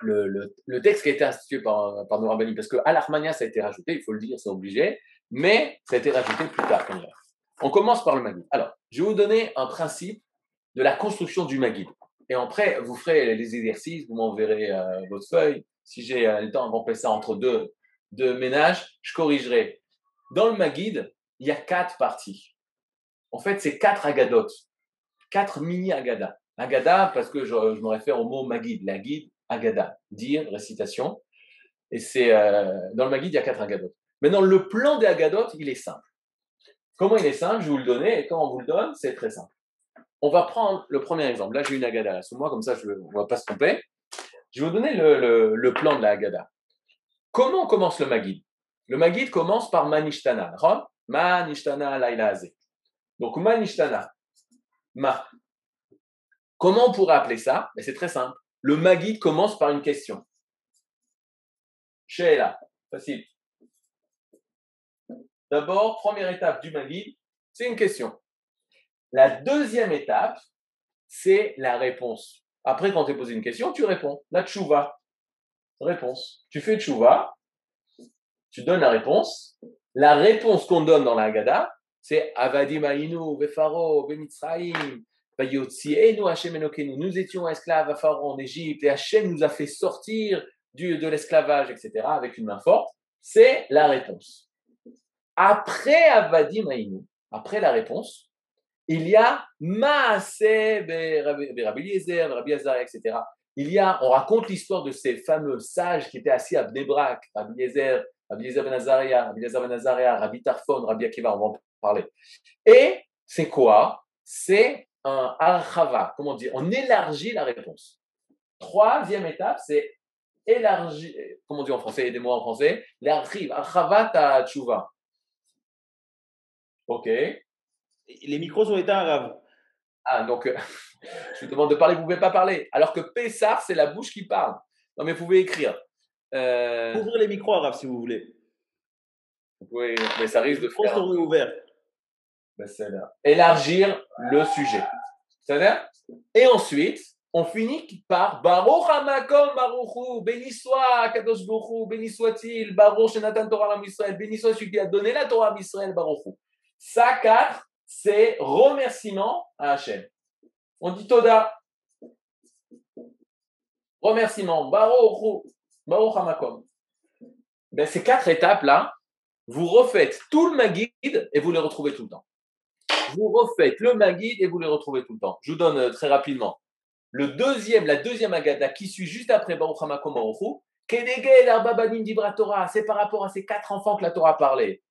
le, le, texte qui a été institué par, par nos parce que l'Armania, ça a été rajouté, il faut le dire, c'est obligé, mais ça a été rajouté plus tard on commence par le Magid. Alors, je vais vous donner un principe de la construction du Magid. Et après, vous ferez les exercices, vous m'enverrez euh, votre feuille. Si j'ai euh, le temps de remplacer ça entre deux, deux ménages, je corrigerai. Dans le Magid, il y a quatre parties. En fait, c'est quatre agadotes, quatre mini agadas. Agada, parce que je, me réfère au mot Magid, la guide, agada, dire, récitation. Et c'est euh, dans le Magid, il y a quatre agadotes. Maintenant, le plan des agadotes, il est simple. Comment il est simple? Je vous le donner et quand on vous le donne, c'est très simple. On va prendre le premier exemple. Là, j'ai une Agada sous moi, comme ça, je, ne va pas se tromper. Je vais vous donner le, plan de la Agada. Comment commence le Magid Le Magid commence par Manishtana. Donc, Manishtana. Ma. Comment on pourrait appeler ça? Ben, C'est très simple. Le Magid commence par une question. Sheila. Facile. D'abord, première étape du Magid, c'est une question. La deuxième étape, c'est la réponse. Après, quand tu es posé une question, tu réponds. La tchouva. Réponse. Tu fais tchouva, tu donnes la réponse. La réponse qu'on donne dans la Haggadah, c'est Avadim Ainu, Vefaro, Bemitzraim, Vayotzienu, Hashem Enokenu. Nous étions esclaves à Pharaon en Égypte et Hachem nous a fait sortir du, de l'esclavage, etc., avec une main forte. C'est la réponse. Après Avadim Aïnou, après la réponse, il y a Maase Rabbi Eliezer, Rabbi Azar, etc. Il y a, on raconte l'histoire de ces fameux sages qui étaient assis à Bnebrak, Rabbi Eliezer, Rabbi Eliezer ben Azaria, Rabbi Eliezer ben Azaria, Rabbi Tarfon, Rabbi Akiva, on va en parler. Et c'est quoi? C'est un archava, comment dire On élargit la réponse. Troisième étape, c'est élargir, comment on dit en français, aidez-moi en français, l'archive, archava ta tchouva. Ok. Les micros sont éteints, Rav. Ah, donc, euh, je vous demande de parler, vous ne pouvez pas parler. Alors que Pessar, c'est la bouche qui parle. Non, mais vous pouvez écrire. Euh... Ouvrez les micros, Rav, si vous voulez. Pouvez, mais ça risque de faire. Sont ouverts. Ben, Élargir le sujet. C'est-à-dire Et ensuite, on finit par Baruch Hamakom Baruchu, béni soit Kadosh Baruchu, béni soit-il, Baruch Shenatan Torah Israël, béni soit celui qui a donné la Torah à Israël, Baruchu. Ça, quatre, c'est remerciement à Hachem. On dit Toda. Remerciement. Baruch, Baruch Hamakom. Ben, ces quatre étapes-là, vous refaites tout le Maguide et vous les retrouvez tout le temps. Vous refaites le Maguide et vous les retrouvez tout le temps. Je vous donne euh, très rapidement. Le deuxième, la deuxième Agada qui suit juste après Baruch Hamakom c'est par rapport à ces quatre enfants que la Torah parlait.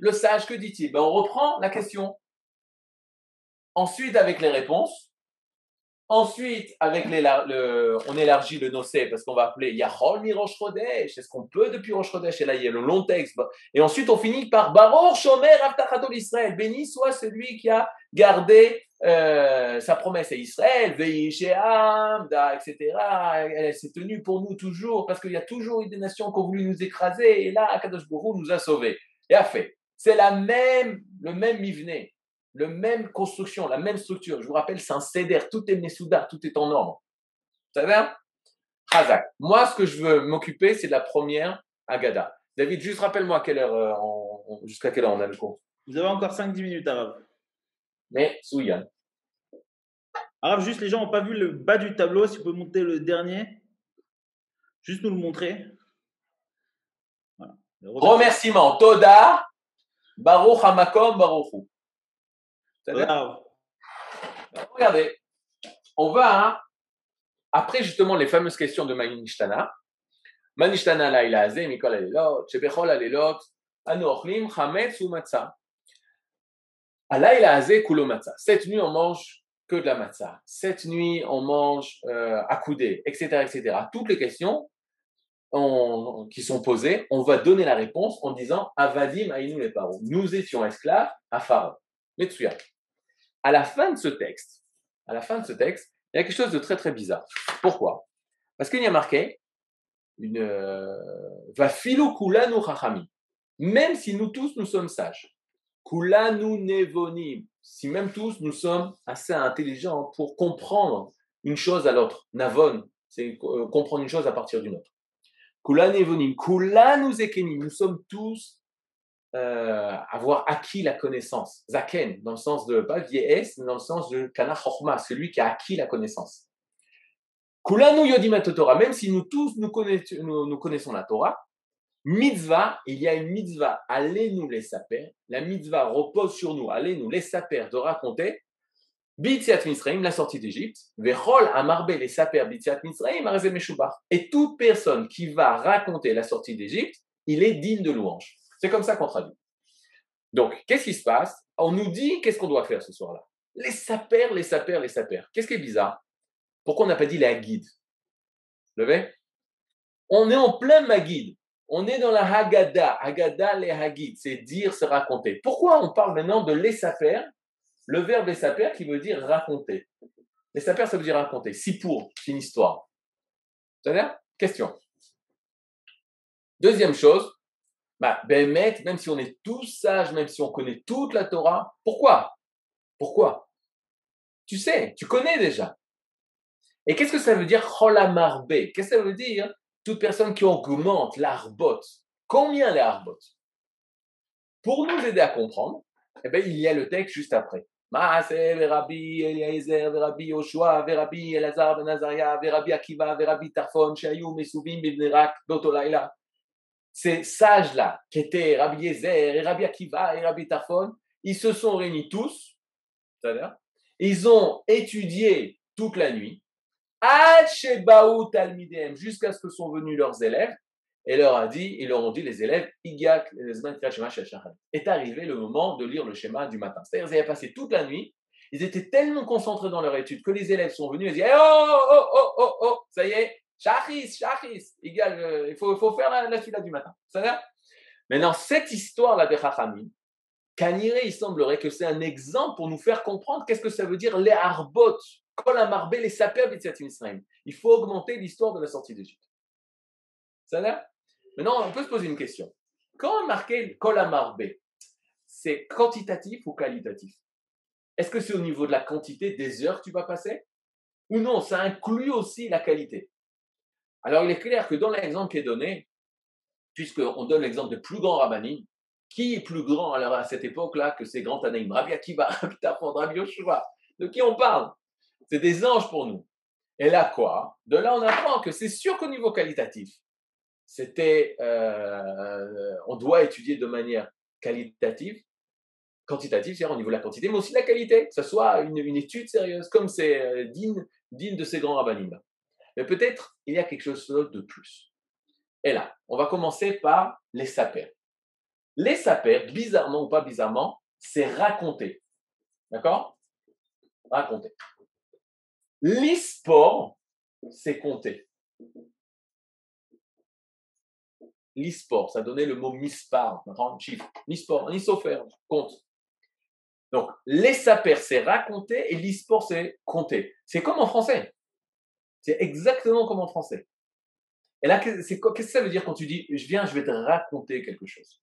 Le sage, que dit-il? Ben, On reprend la question. Ensuite, avec les réponses, Ensuite, avec le, on élargit le nocé parce qu'on va appeler Yahol mi Rosh. Est-ce qu'on peut depuis Rosh Chodesh Et là, il y a le long texte. Et ensuite, on finit par Baruch Shomer Avtachatol Israël. Béni soit celui qui a gardé euh, sa promesse à Israël, etc. Elle s'est tenue pour nous toujours parce qu'il y a toujours eu des nations qui ont voulu nous écraser. Et là, Akadosh Baruch nous a sauvés. Et a fait. C'est la même, le même mivné la même construction, la même structure. Je vous rappelle, c'est un céder, tout est Mesouda, tout est en ordre. Ça va? Hazak. Moi, ce que je veux m'occuper, c'est de la première Agada. David, juste rappelle-moi quelle heure, euh, jusqu'à quelle heure on a le cours. Vous avez encore 5-10 minutes, Arabe. Mais, Souyan. Arabe, juste les gens n'ont pas vu le bas du tableau. Si vous pouvez monter le dernier, juste nous le montrer. Remerciement. Toda, Baruch Hamakom, Baruchu. Regardez, on va, après justement les fameuses questions de Manishtana, Manishtana la ilaze, Mikol alelot, Shebechol alelot, Anu ochlim, Chametz ou Matzah. Allah ilaze kulo Matzah. Cette nuit, on mange que de la matzah. Cette nuit, on mange euh, accoudé, etc., etc. Toutes les questions on, qui sont posées, on va donner la réponse en disant Avadim aïnou les. Nous étions esclaves à Pharaon. Metsuya à la fin de ce texte, à la fin de ce texte, il y a quelque chose de très très bizarre. Pourquoi? Parce qu'il y a marqué une euh, va filo chachami. Même si nous tous nous sommes sages, kulanu nevonim. Si même tous nous sommes assez intelligents pour comprendre une chose à l'autre. Navon, c'est euh, comprendre une chose à partir d'une autre. Kulanu nevonim, kulanu zekenim. Nous sommes tous euh, avoir acquis la connaissance. Zaken, dans le sens de, pas vieillesse, mais dans le sens de kana celui qui a acquis la connaissance. Kulanu yodim Torah, même si nous tous nous connaissons, la Torah, mitzvah, il y a une mitzvah, allez nous les saper, la mitzvah repose sur nous, allez nous les saper de raconter, Bitziat Misraim, la sortie d'Égypte, Vechol Amarbe les saper Bitziat Misraim, Et toute personne qui va raconter la sortie d'Égypte, il est digne de louange. C'est comme ça qu'on traduit. Donc, qu'est-ce qui se passe? On nous dit qu'est-ce qu'on doit faire ce soir-là? Les sapers, les sapers, les sapers. Qu'est-ce qui est bizarre? Pourquoi on n'a pas dit Hagid Vous voyez On est en plein Magid. On est dans la Haggadah. Haggadah, les Hagid. C'est dire, se raconter. Pourquoi on parle maintenant de les sapers Le verbe les sapers qui veut dire raconter. Les sapers, ça veut dire raconter. Si pour, c'est une histoire. C'est-à-dire Question. Deuxième chose, bah, ben, même si on est tous sages, même si on connaît toute la Torah, pourquoi? Pourquoi? Tu sais, tu connais déjà. Et qu'est-ce que ça veut dire cholamarbe Qu'est-ce que ça veut dire? Toute personne qui augmente l'arbot. Combien les arbot Pour nous aider à comprendre, eh ben, il y a le texte juste après. Eliezer, Elazar ben Akiva, Rabbi Tarfon, Bibnerak, Dotolaila ces sages-là, qui étaient Rabbi Yezer et Rabbi Akiva et Rabbi Tarfon, ils se sont réunis tous, c'est-à-dire, ils ont étudié toute la nuit, jusqu'à ce que sont venus leurs élèves, et leur a dit, ils leur ont dit, les élèves, est arrivé le moment de lire le schéma du matin. C'est-à-dire, ils avaient passé toute la nuit, ils étaient tellement concentrés dans leur étude que les élèves sont venus et dit, oh, oh, oh, oh, oh, ça y est, Shachis, Shachis, égal, euh, il faut, faire la, la du matin. Ça Maintenant, cette histoire-là de Chachamim, Kanire, il semblerait que c'est un exemple pour nous faire comprendre qu'est-ce que ça veut dire les arbot, kol amarbe, les saper Israël. Il faut augmenter l'histoire de la sortie d'Égypte. Ça va? Maintenant, on peut se poser une question. Quand on marquait kol amarbe, c'est quantitatif ou qualitatif? Est-ce que c'est au niveau de la quantité des heures que tu vas passer? Ou non, ça inclut aussi la qualité? Alors il est clair que dans l'exemple qui est donné, puisqu'on donne l'exemple de plus grand rabbinim, qui est plus grand à cette époque-là que ces grands Tanaïm? Rabbi Akiva, Rabbi Tafon, Rabbi Yoshua. De qui on parle? C'est des anges pour nous. Et là quoi? De là on apprend que c'est sûr qu'au niveau qualitatif, c'était, euh, on doit étudier de manière qualitative, quantitative, c'est-à-dire au niveau de la quantité, mais aussi de la qualité, que ce soit une, étude sérieuse, comme c'est euh, digne, digne de ces grands rabbinim. Mais peut-être il y a quelque chose de plus. Et là, on va commencer par les sapers. Les sapers, bizarrement ou pas bizarrement, c'est raconter. D'accord? Raconter. L'e-sport, c'est compter. L'e-sport, ça donnait le mot mispar, chiffre. L'e-sport, un compte. Donc, les sapers, c'est raconter et l'e-sport, c'est compter. C'est comme en français. C'est exactement comme en français. Et là, qu'est-ce que ça veut dire quand tu dis, je viens, je vais te raconter quelque chose?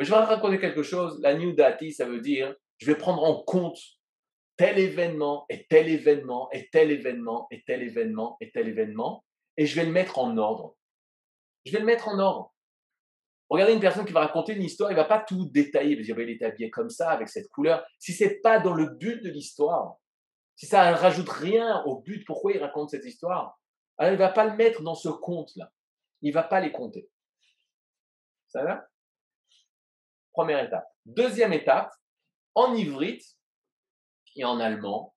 Je vais te raconter quelque chose, la new dati, ça veut dire, je vais prendre en compte tel événement et tel événement et tel événement et tel événement et tel événement, et je vais le mettre en ordre. Je vais le mettre en ordre. Regardez une personne qui va raconter une histoire, il va pas tout détailler, il va dire, il est habillé comme ça, avec cette couleur. Si c'est pas dans le but de l'histoire, si ça ne rajoute rien au but, pourquoi il raconte cette histoire, alors il ne va pas le mettre dans ce compte-là. Il ne va pas les compter. Ça va? Première étape. Deuxième étape, en ivrite et en allemand,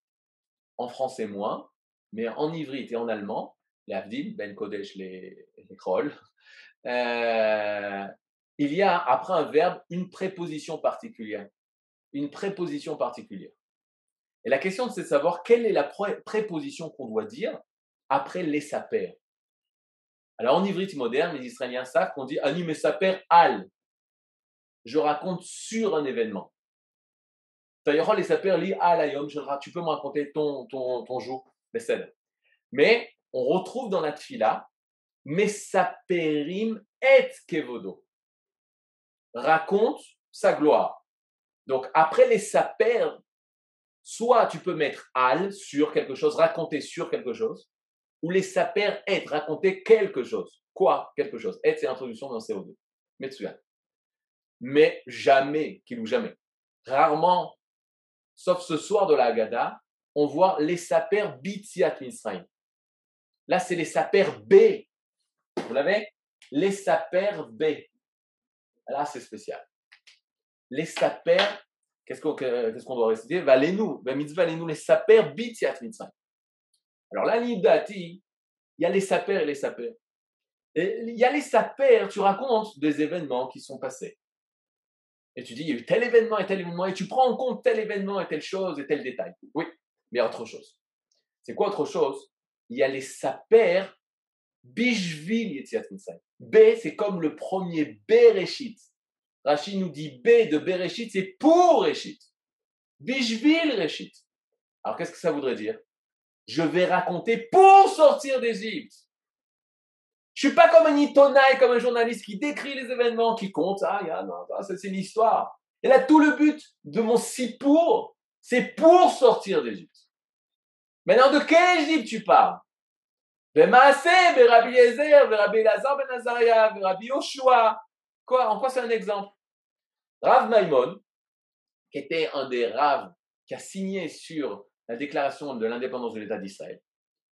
en français moins, mais en ivrite et en allemand, les Ben Kodesh, les, les euh, il y a après un verbe une préposition particulière. Une préposition particulière. Et la question, c'est de savoir quelle est la préposition qu'on doit dire après les sapers. Alors en ivrite moderne, les Israéliens savent qu'on dit Ani saper al. Je raconte sur un événement. D'ailleurs, les sapers lit al Tu peux me raconter ton, ton, ton jour, Mais on retrouve dans la tfila Mesaperim et kevodo. Raconte sa gloire. Donc après les sapers, Soit tu peux mettre al sur quelque chose, raconter sur quelque chose, ou les saper être, raconter quelque chose. Quoi Quelque chose. Être, c'est l'introduction d'un CO2. Metsuyan. Mais jamais, qu'il ou jamais. Rarement, sauf ce soir de la Haggadah, on voit les saper Bitziat Misraim. Là, c'est les saper B. Vous l'avez? Les saper B. Là, c'est spécial. Les saper Qu'est-ce qu'on doit réciter? Valenu, mitzvah nous les saper bitiat mitzvah. Alors là, l'idati, il y a les saper et les saper. Et il y a les saper, tu racontes des événements qui sont passés. Et tu dis, il y a eu tel événement et tel événement, et tu prends en compte tel événement et telle chose et tel détail. Oui, mais autre chose. C'est quoi autre chose? Il y a les saper bishvil mitzvah. B, c'est comme le premier Bereshit. Rachid nous dit B de Bereshit, c'est pour Réchit. Bishvil Réchit. Alors qu'est-ce que ça voudrait dire? Je vais raconter pour sortir d'Égypte. Je suis pas comme un itonaï, comme un journaliste qui décrit les événements, qui compte. Ah, ça c'est l'histoire. Et là, tout le but de mon si pour, c'est pour sortir d'Égypte. Maintenant, de quelle Égypte tu parles? Rabbi Eliezer, Rabbi Lazar ben Azariah, Rabbi Yoshua. Quoi? En quoi c'est un exemple? Rav Maimon, qui était un des Rav qui a signé sur la déclaration de l'indépendance de l'État d'Israël,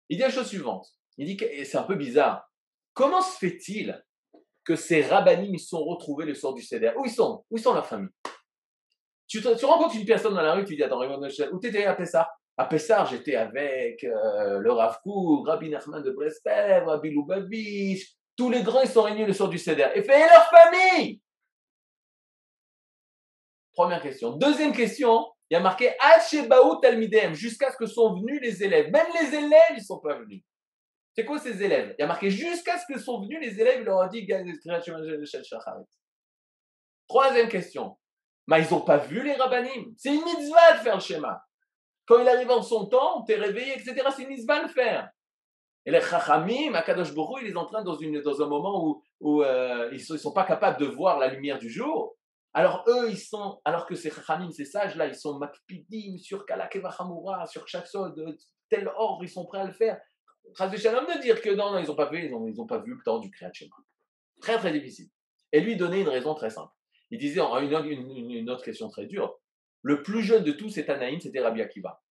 il dit la chose suivante. Il dit que c'est un peu bizarre. Comment se fait-il que ces rabbinim ils sont retrouvés le sort du CDR Où ils sont? Où sont la famille? Tu, rencontres une personne dans la rue, tu dis Attends, où t'étais à Pessah? À Pessah, j'étais avec euh, le Rav Kouk, Rabbi Nachman de Breslev, Rabbi Lubavitch, tous les grands, ils sont réunis le sort du CDR. Et fait leur famille? Première question. Deuxième question, il y a marqué Hachebaou Talmidem, jusqu'à ce que sont venus les élèves. Même les élèves, ils ne sont pas venus. C'est quoi ces élèves? Il y a marqué jusqu'à ce que sont venus les élèves, il leur a dit Troisième question. Mais ils n'ont pas vu les rabbinim. C'est une mitzvah de faire le schéma. Quand il arrive en son temps, tu es réveillé, etc. C'est une mitzvah de faire. Et les chachamim, Akadosh Borou, il est en train dans, dans un moment où, euh, ils ne sont, pas capables de voir la lumière du jour. Alors eux, ils sont, alors que ces chachamim, ces sages-là, ils sont makpidim sur kalakevachamura, sur chaque sol, de tel ordre, ils sont prêts à le faire. De dire que non, non ils n'ont pas vu le temps du Très très difficile. Et lui donner une raison très simple. Il disait une, une, une autre question très dure. Le plus jeune de tous, c'est Anaïm, c'était Rabbi Akiva.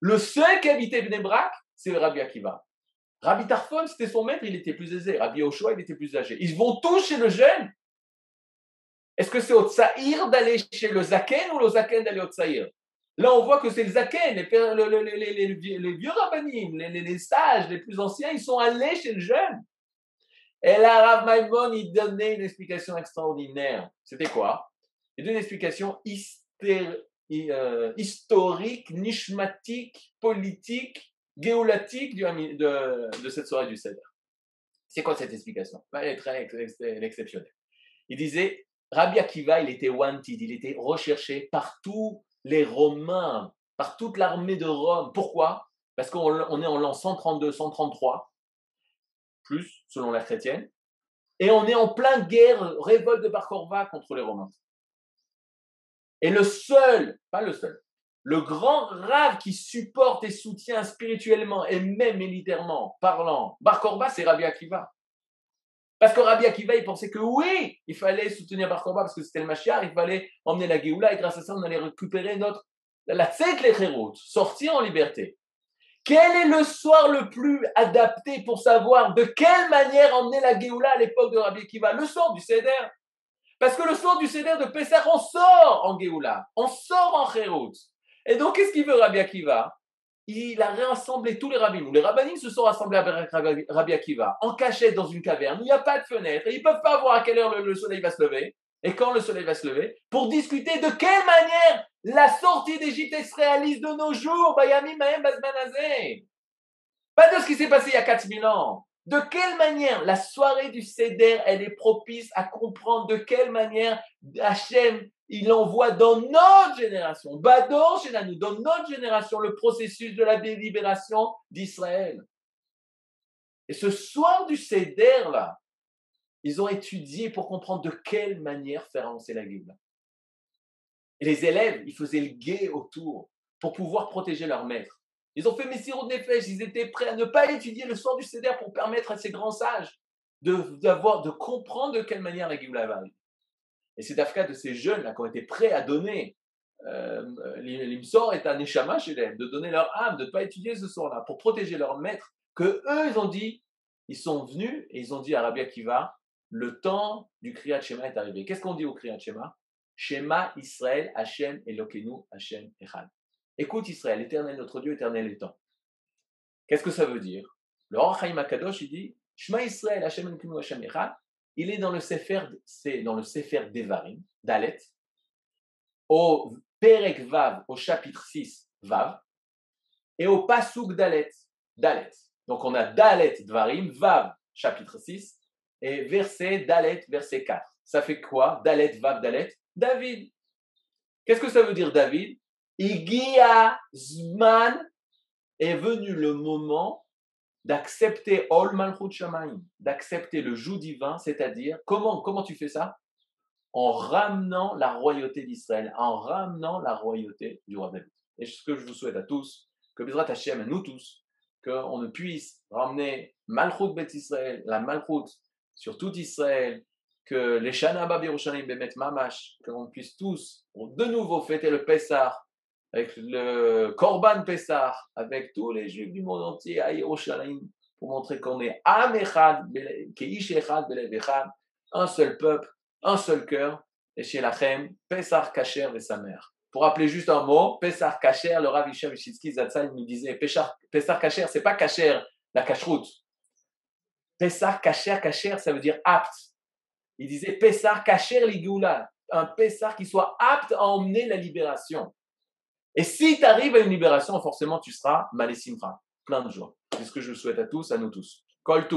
Le seul qui habitait Bnebrak, c'est Rabbi Akiva. Rabbi Tarfon, c'était son maître, il était plus aisé. Rabbi Oshua, il était plus âgé. Ils vont tous chez le jeune. Est-ce que c'est au Tsaïr d'aller chez le Zaken ou le Zaken d'aller au Tsaïr? Là, on voit que c'est le Zaken, les, vieux rabbinim, les, sages, les plus anciens, ils sont allés chez le jeune. Et là, Rav Maimon, il donnait une explication extraordinaire. C'était quoi? Il donnait une explication euh, historique, nishmatique, politique, géolatique de, de, cette soirée du Seder. C'est quoi cette explication? Elle est très exceptionnelle. Il disait, Rabbi Akiva, il était wanted, il était recherché par tous les Romains, par toute l'armée de Rome. Pourquoi? Parce qu'on est en l'an 132, 133, plus selon la chrétienne, et on est en pleine guerre, révolte de Bar contre les Romains. Et le seul, pas le seul, le grand rave qui supporte et soutient spirituellement et même militairement parlant Bar c'est Rabbi Akiva. Parce que Rabbi Akiva, il pensait que oui, il fallait soutenir Bar parce que c'était le Mashiach, il fallait emmener la Géoula et grâce à ça, on allait récupérer notre, la tête les sortir en liberté. Quel est le soir le plus adapté pour savoir de quelle manière emmener la Géoula à l'époque de Rabbi Akiva? Le soir du Seder. Parce que le soir du Seder de Pessah, on sort en Géoula, on sort en Khérout. Et donc, qu'est-ce qu'il veut Rabbi Akiva? Il a réassemblé tous les rabbins. Les rabbins se sont rassemblés avec Rabbi Akiva en cachette dans une caverne. Il n'y a pas de fenêtre. ils ne peuvent pas voir à quelle heure le, soleil va se lever et quand le soleil va se lever pour discuter de quelle manière la sortie d'Égypte se réalise de nos jours. Pas de ce qui s'est passé il y a 4000 ans. De quelle manière la soirée du Seder, elle est propice à comprendre de quelle manière Hachem il envoie dans notre génération, Bador nous, dans notre génération, le processus de la délibération d'Israël. Et ce soir du Seder, là, ils ont étudié pour comprendre de quelle manière faire avancer la Bible. Et les élèves, ils faisaient le guet autour pour pouvoir protéger leur maître. Ils ont fait Messiro de Nefesh, ils étaient prêts à ne pas étudier le soir du Seder pour permettre à ces grands sages de, de comprendre de quelle manière la Géoula va. Et c'est Dafka de ces jeunes-là qui ont été prêts à donner. Euh, L'imsor est un échama chez de donner leur âme, de ne pas étudier ce soir-là, pour protéger leur maître, que eux, ils ont dit, ils sont venus et ils ont dit à Rabbi Akiva, le temps du Kriyat Shema est arrivé. Qu'est-ce qu'on dit au Kriyat Shema? Shema Israël, Hashem, Elokeinu, Hashem, Echad. Écoute Israël, éternel notre Dieu, éternel temps. Qu'est-ce que ça veut dire? Le Chaim Akadosh, il dit Shema Israël, Hashem, Elokeinu, Hashem, Echad il est dans le Sefer, c'est dans Devarim, Dalet, au Perek Vav, au chapitre 6, Vav, et au Pasuk Dalet, Dalet. Donc on a Dalet Dvarim, Vav, chapitre 6, et verset Dalet, verset 4. Ça fait quoi? Dalet, Vav, Dalet David. Qu'est-ce que ça veut dire David? Igia Zman est venu le moment d'accepter Ol Malchut Shamaim, d'accepter le joug divin, c'est-à-dire, comment, comment tu fais ça? En ramenant la royauté d'Israël, en ramenant la royauté du roi David. Et ce que je vous souhaite à tous, que Bezrat Hashem, à nous tous, qu'on ne puisse ramener Malchut Bet Israël, la Malchut sur tout Israël, que les Shana Bab Bemet Mamash, qu'on puisse tous de nouveau fêter le Pessah avec le Korban Pessah, avec tous les Juifs du monde entier à Yerushalayim, pour montrer qu'on est un seul peuple, un seul cœur, et chez Lachem, Pessah Kacher et sa mère. Pour rappeler juste un mot, Pessah Kacher, le Rav Ishem Zatzal nous disait, Pessah Kacher, c'est pas Kacher, la cacheroute. Pessah Kacher, Kacher, ça veut dire apte. Il disait Pessah Kacher Ligoula, un Pessah qui soit apte à emmener la libération. Et si tu arrives à une libération, forcément, tu seras Malesimra, plein de joie. C'est ce que je souhaite à tous, à nous tous. Kol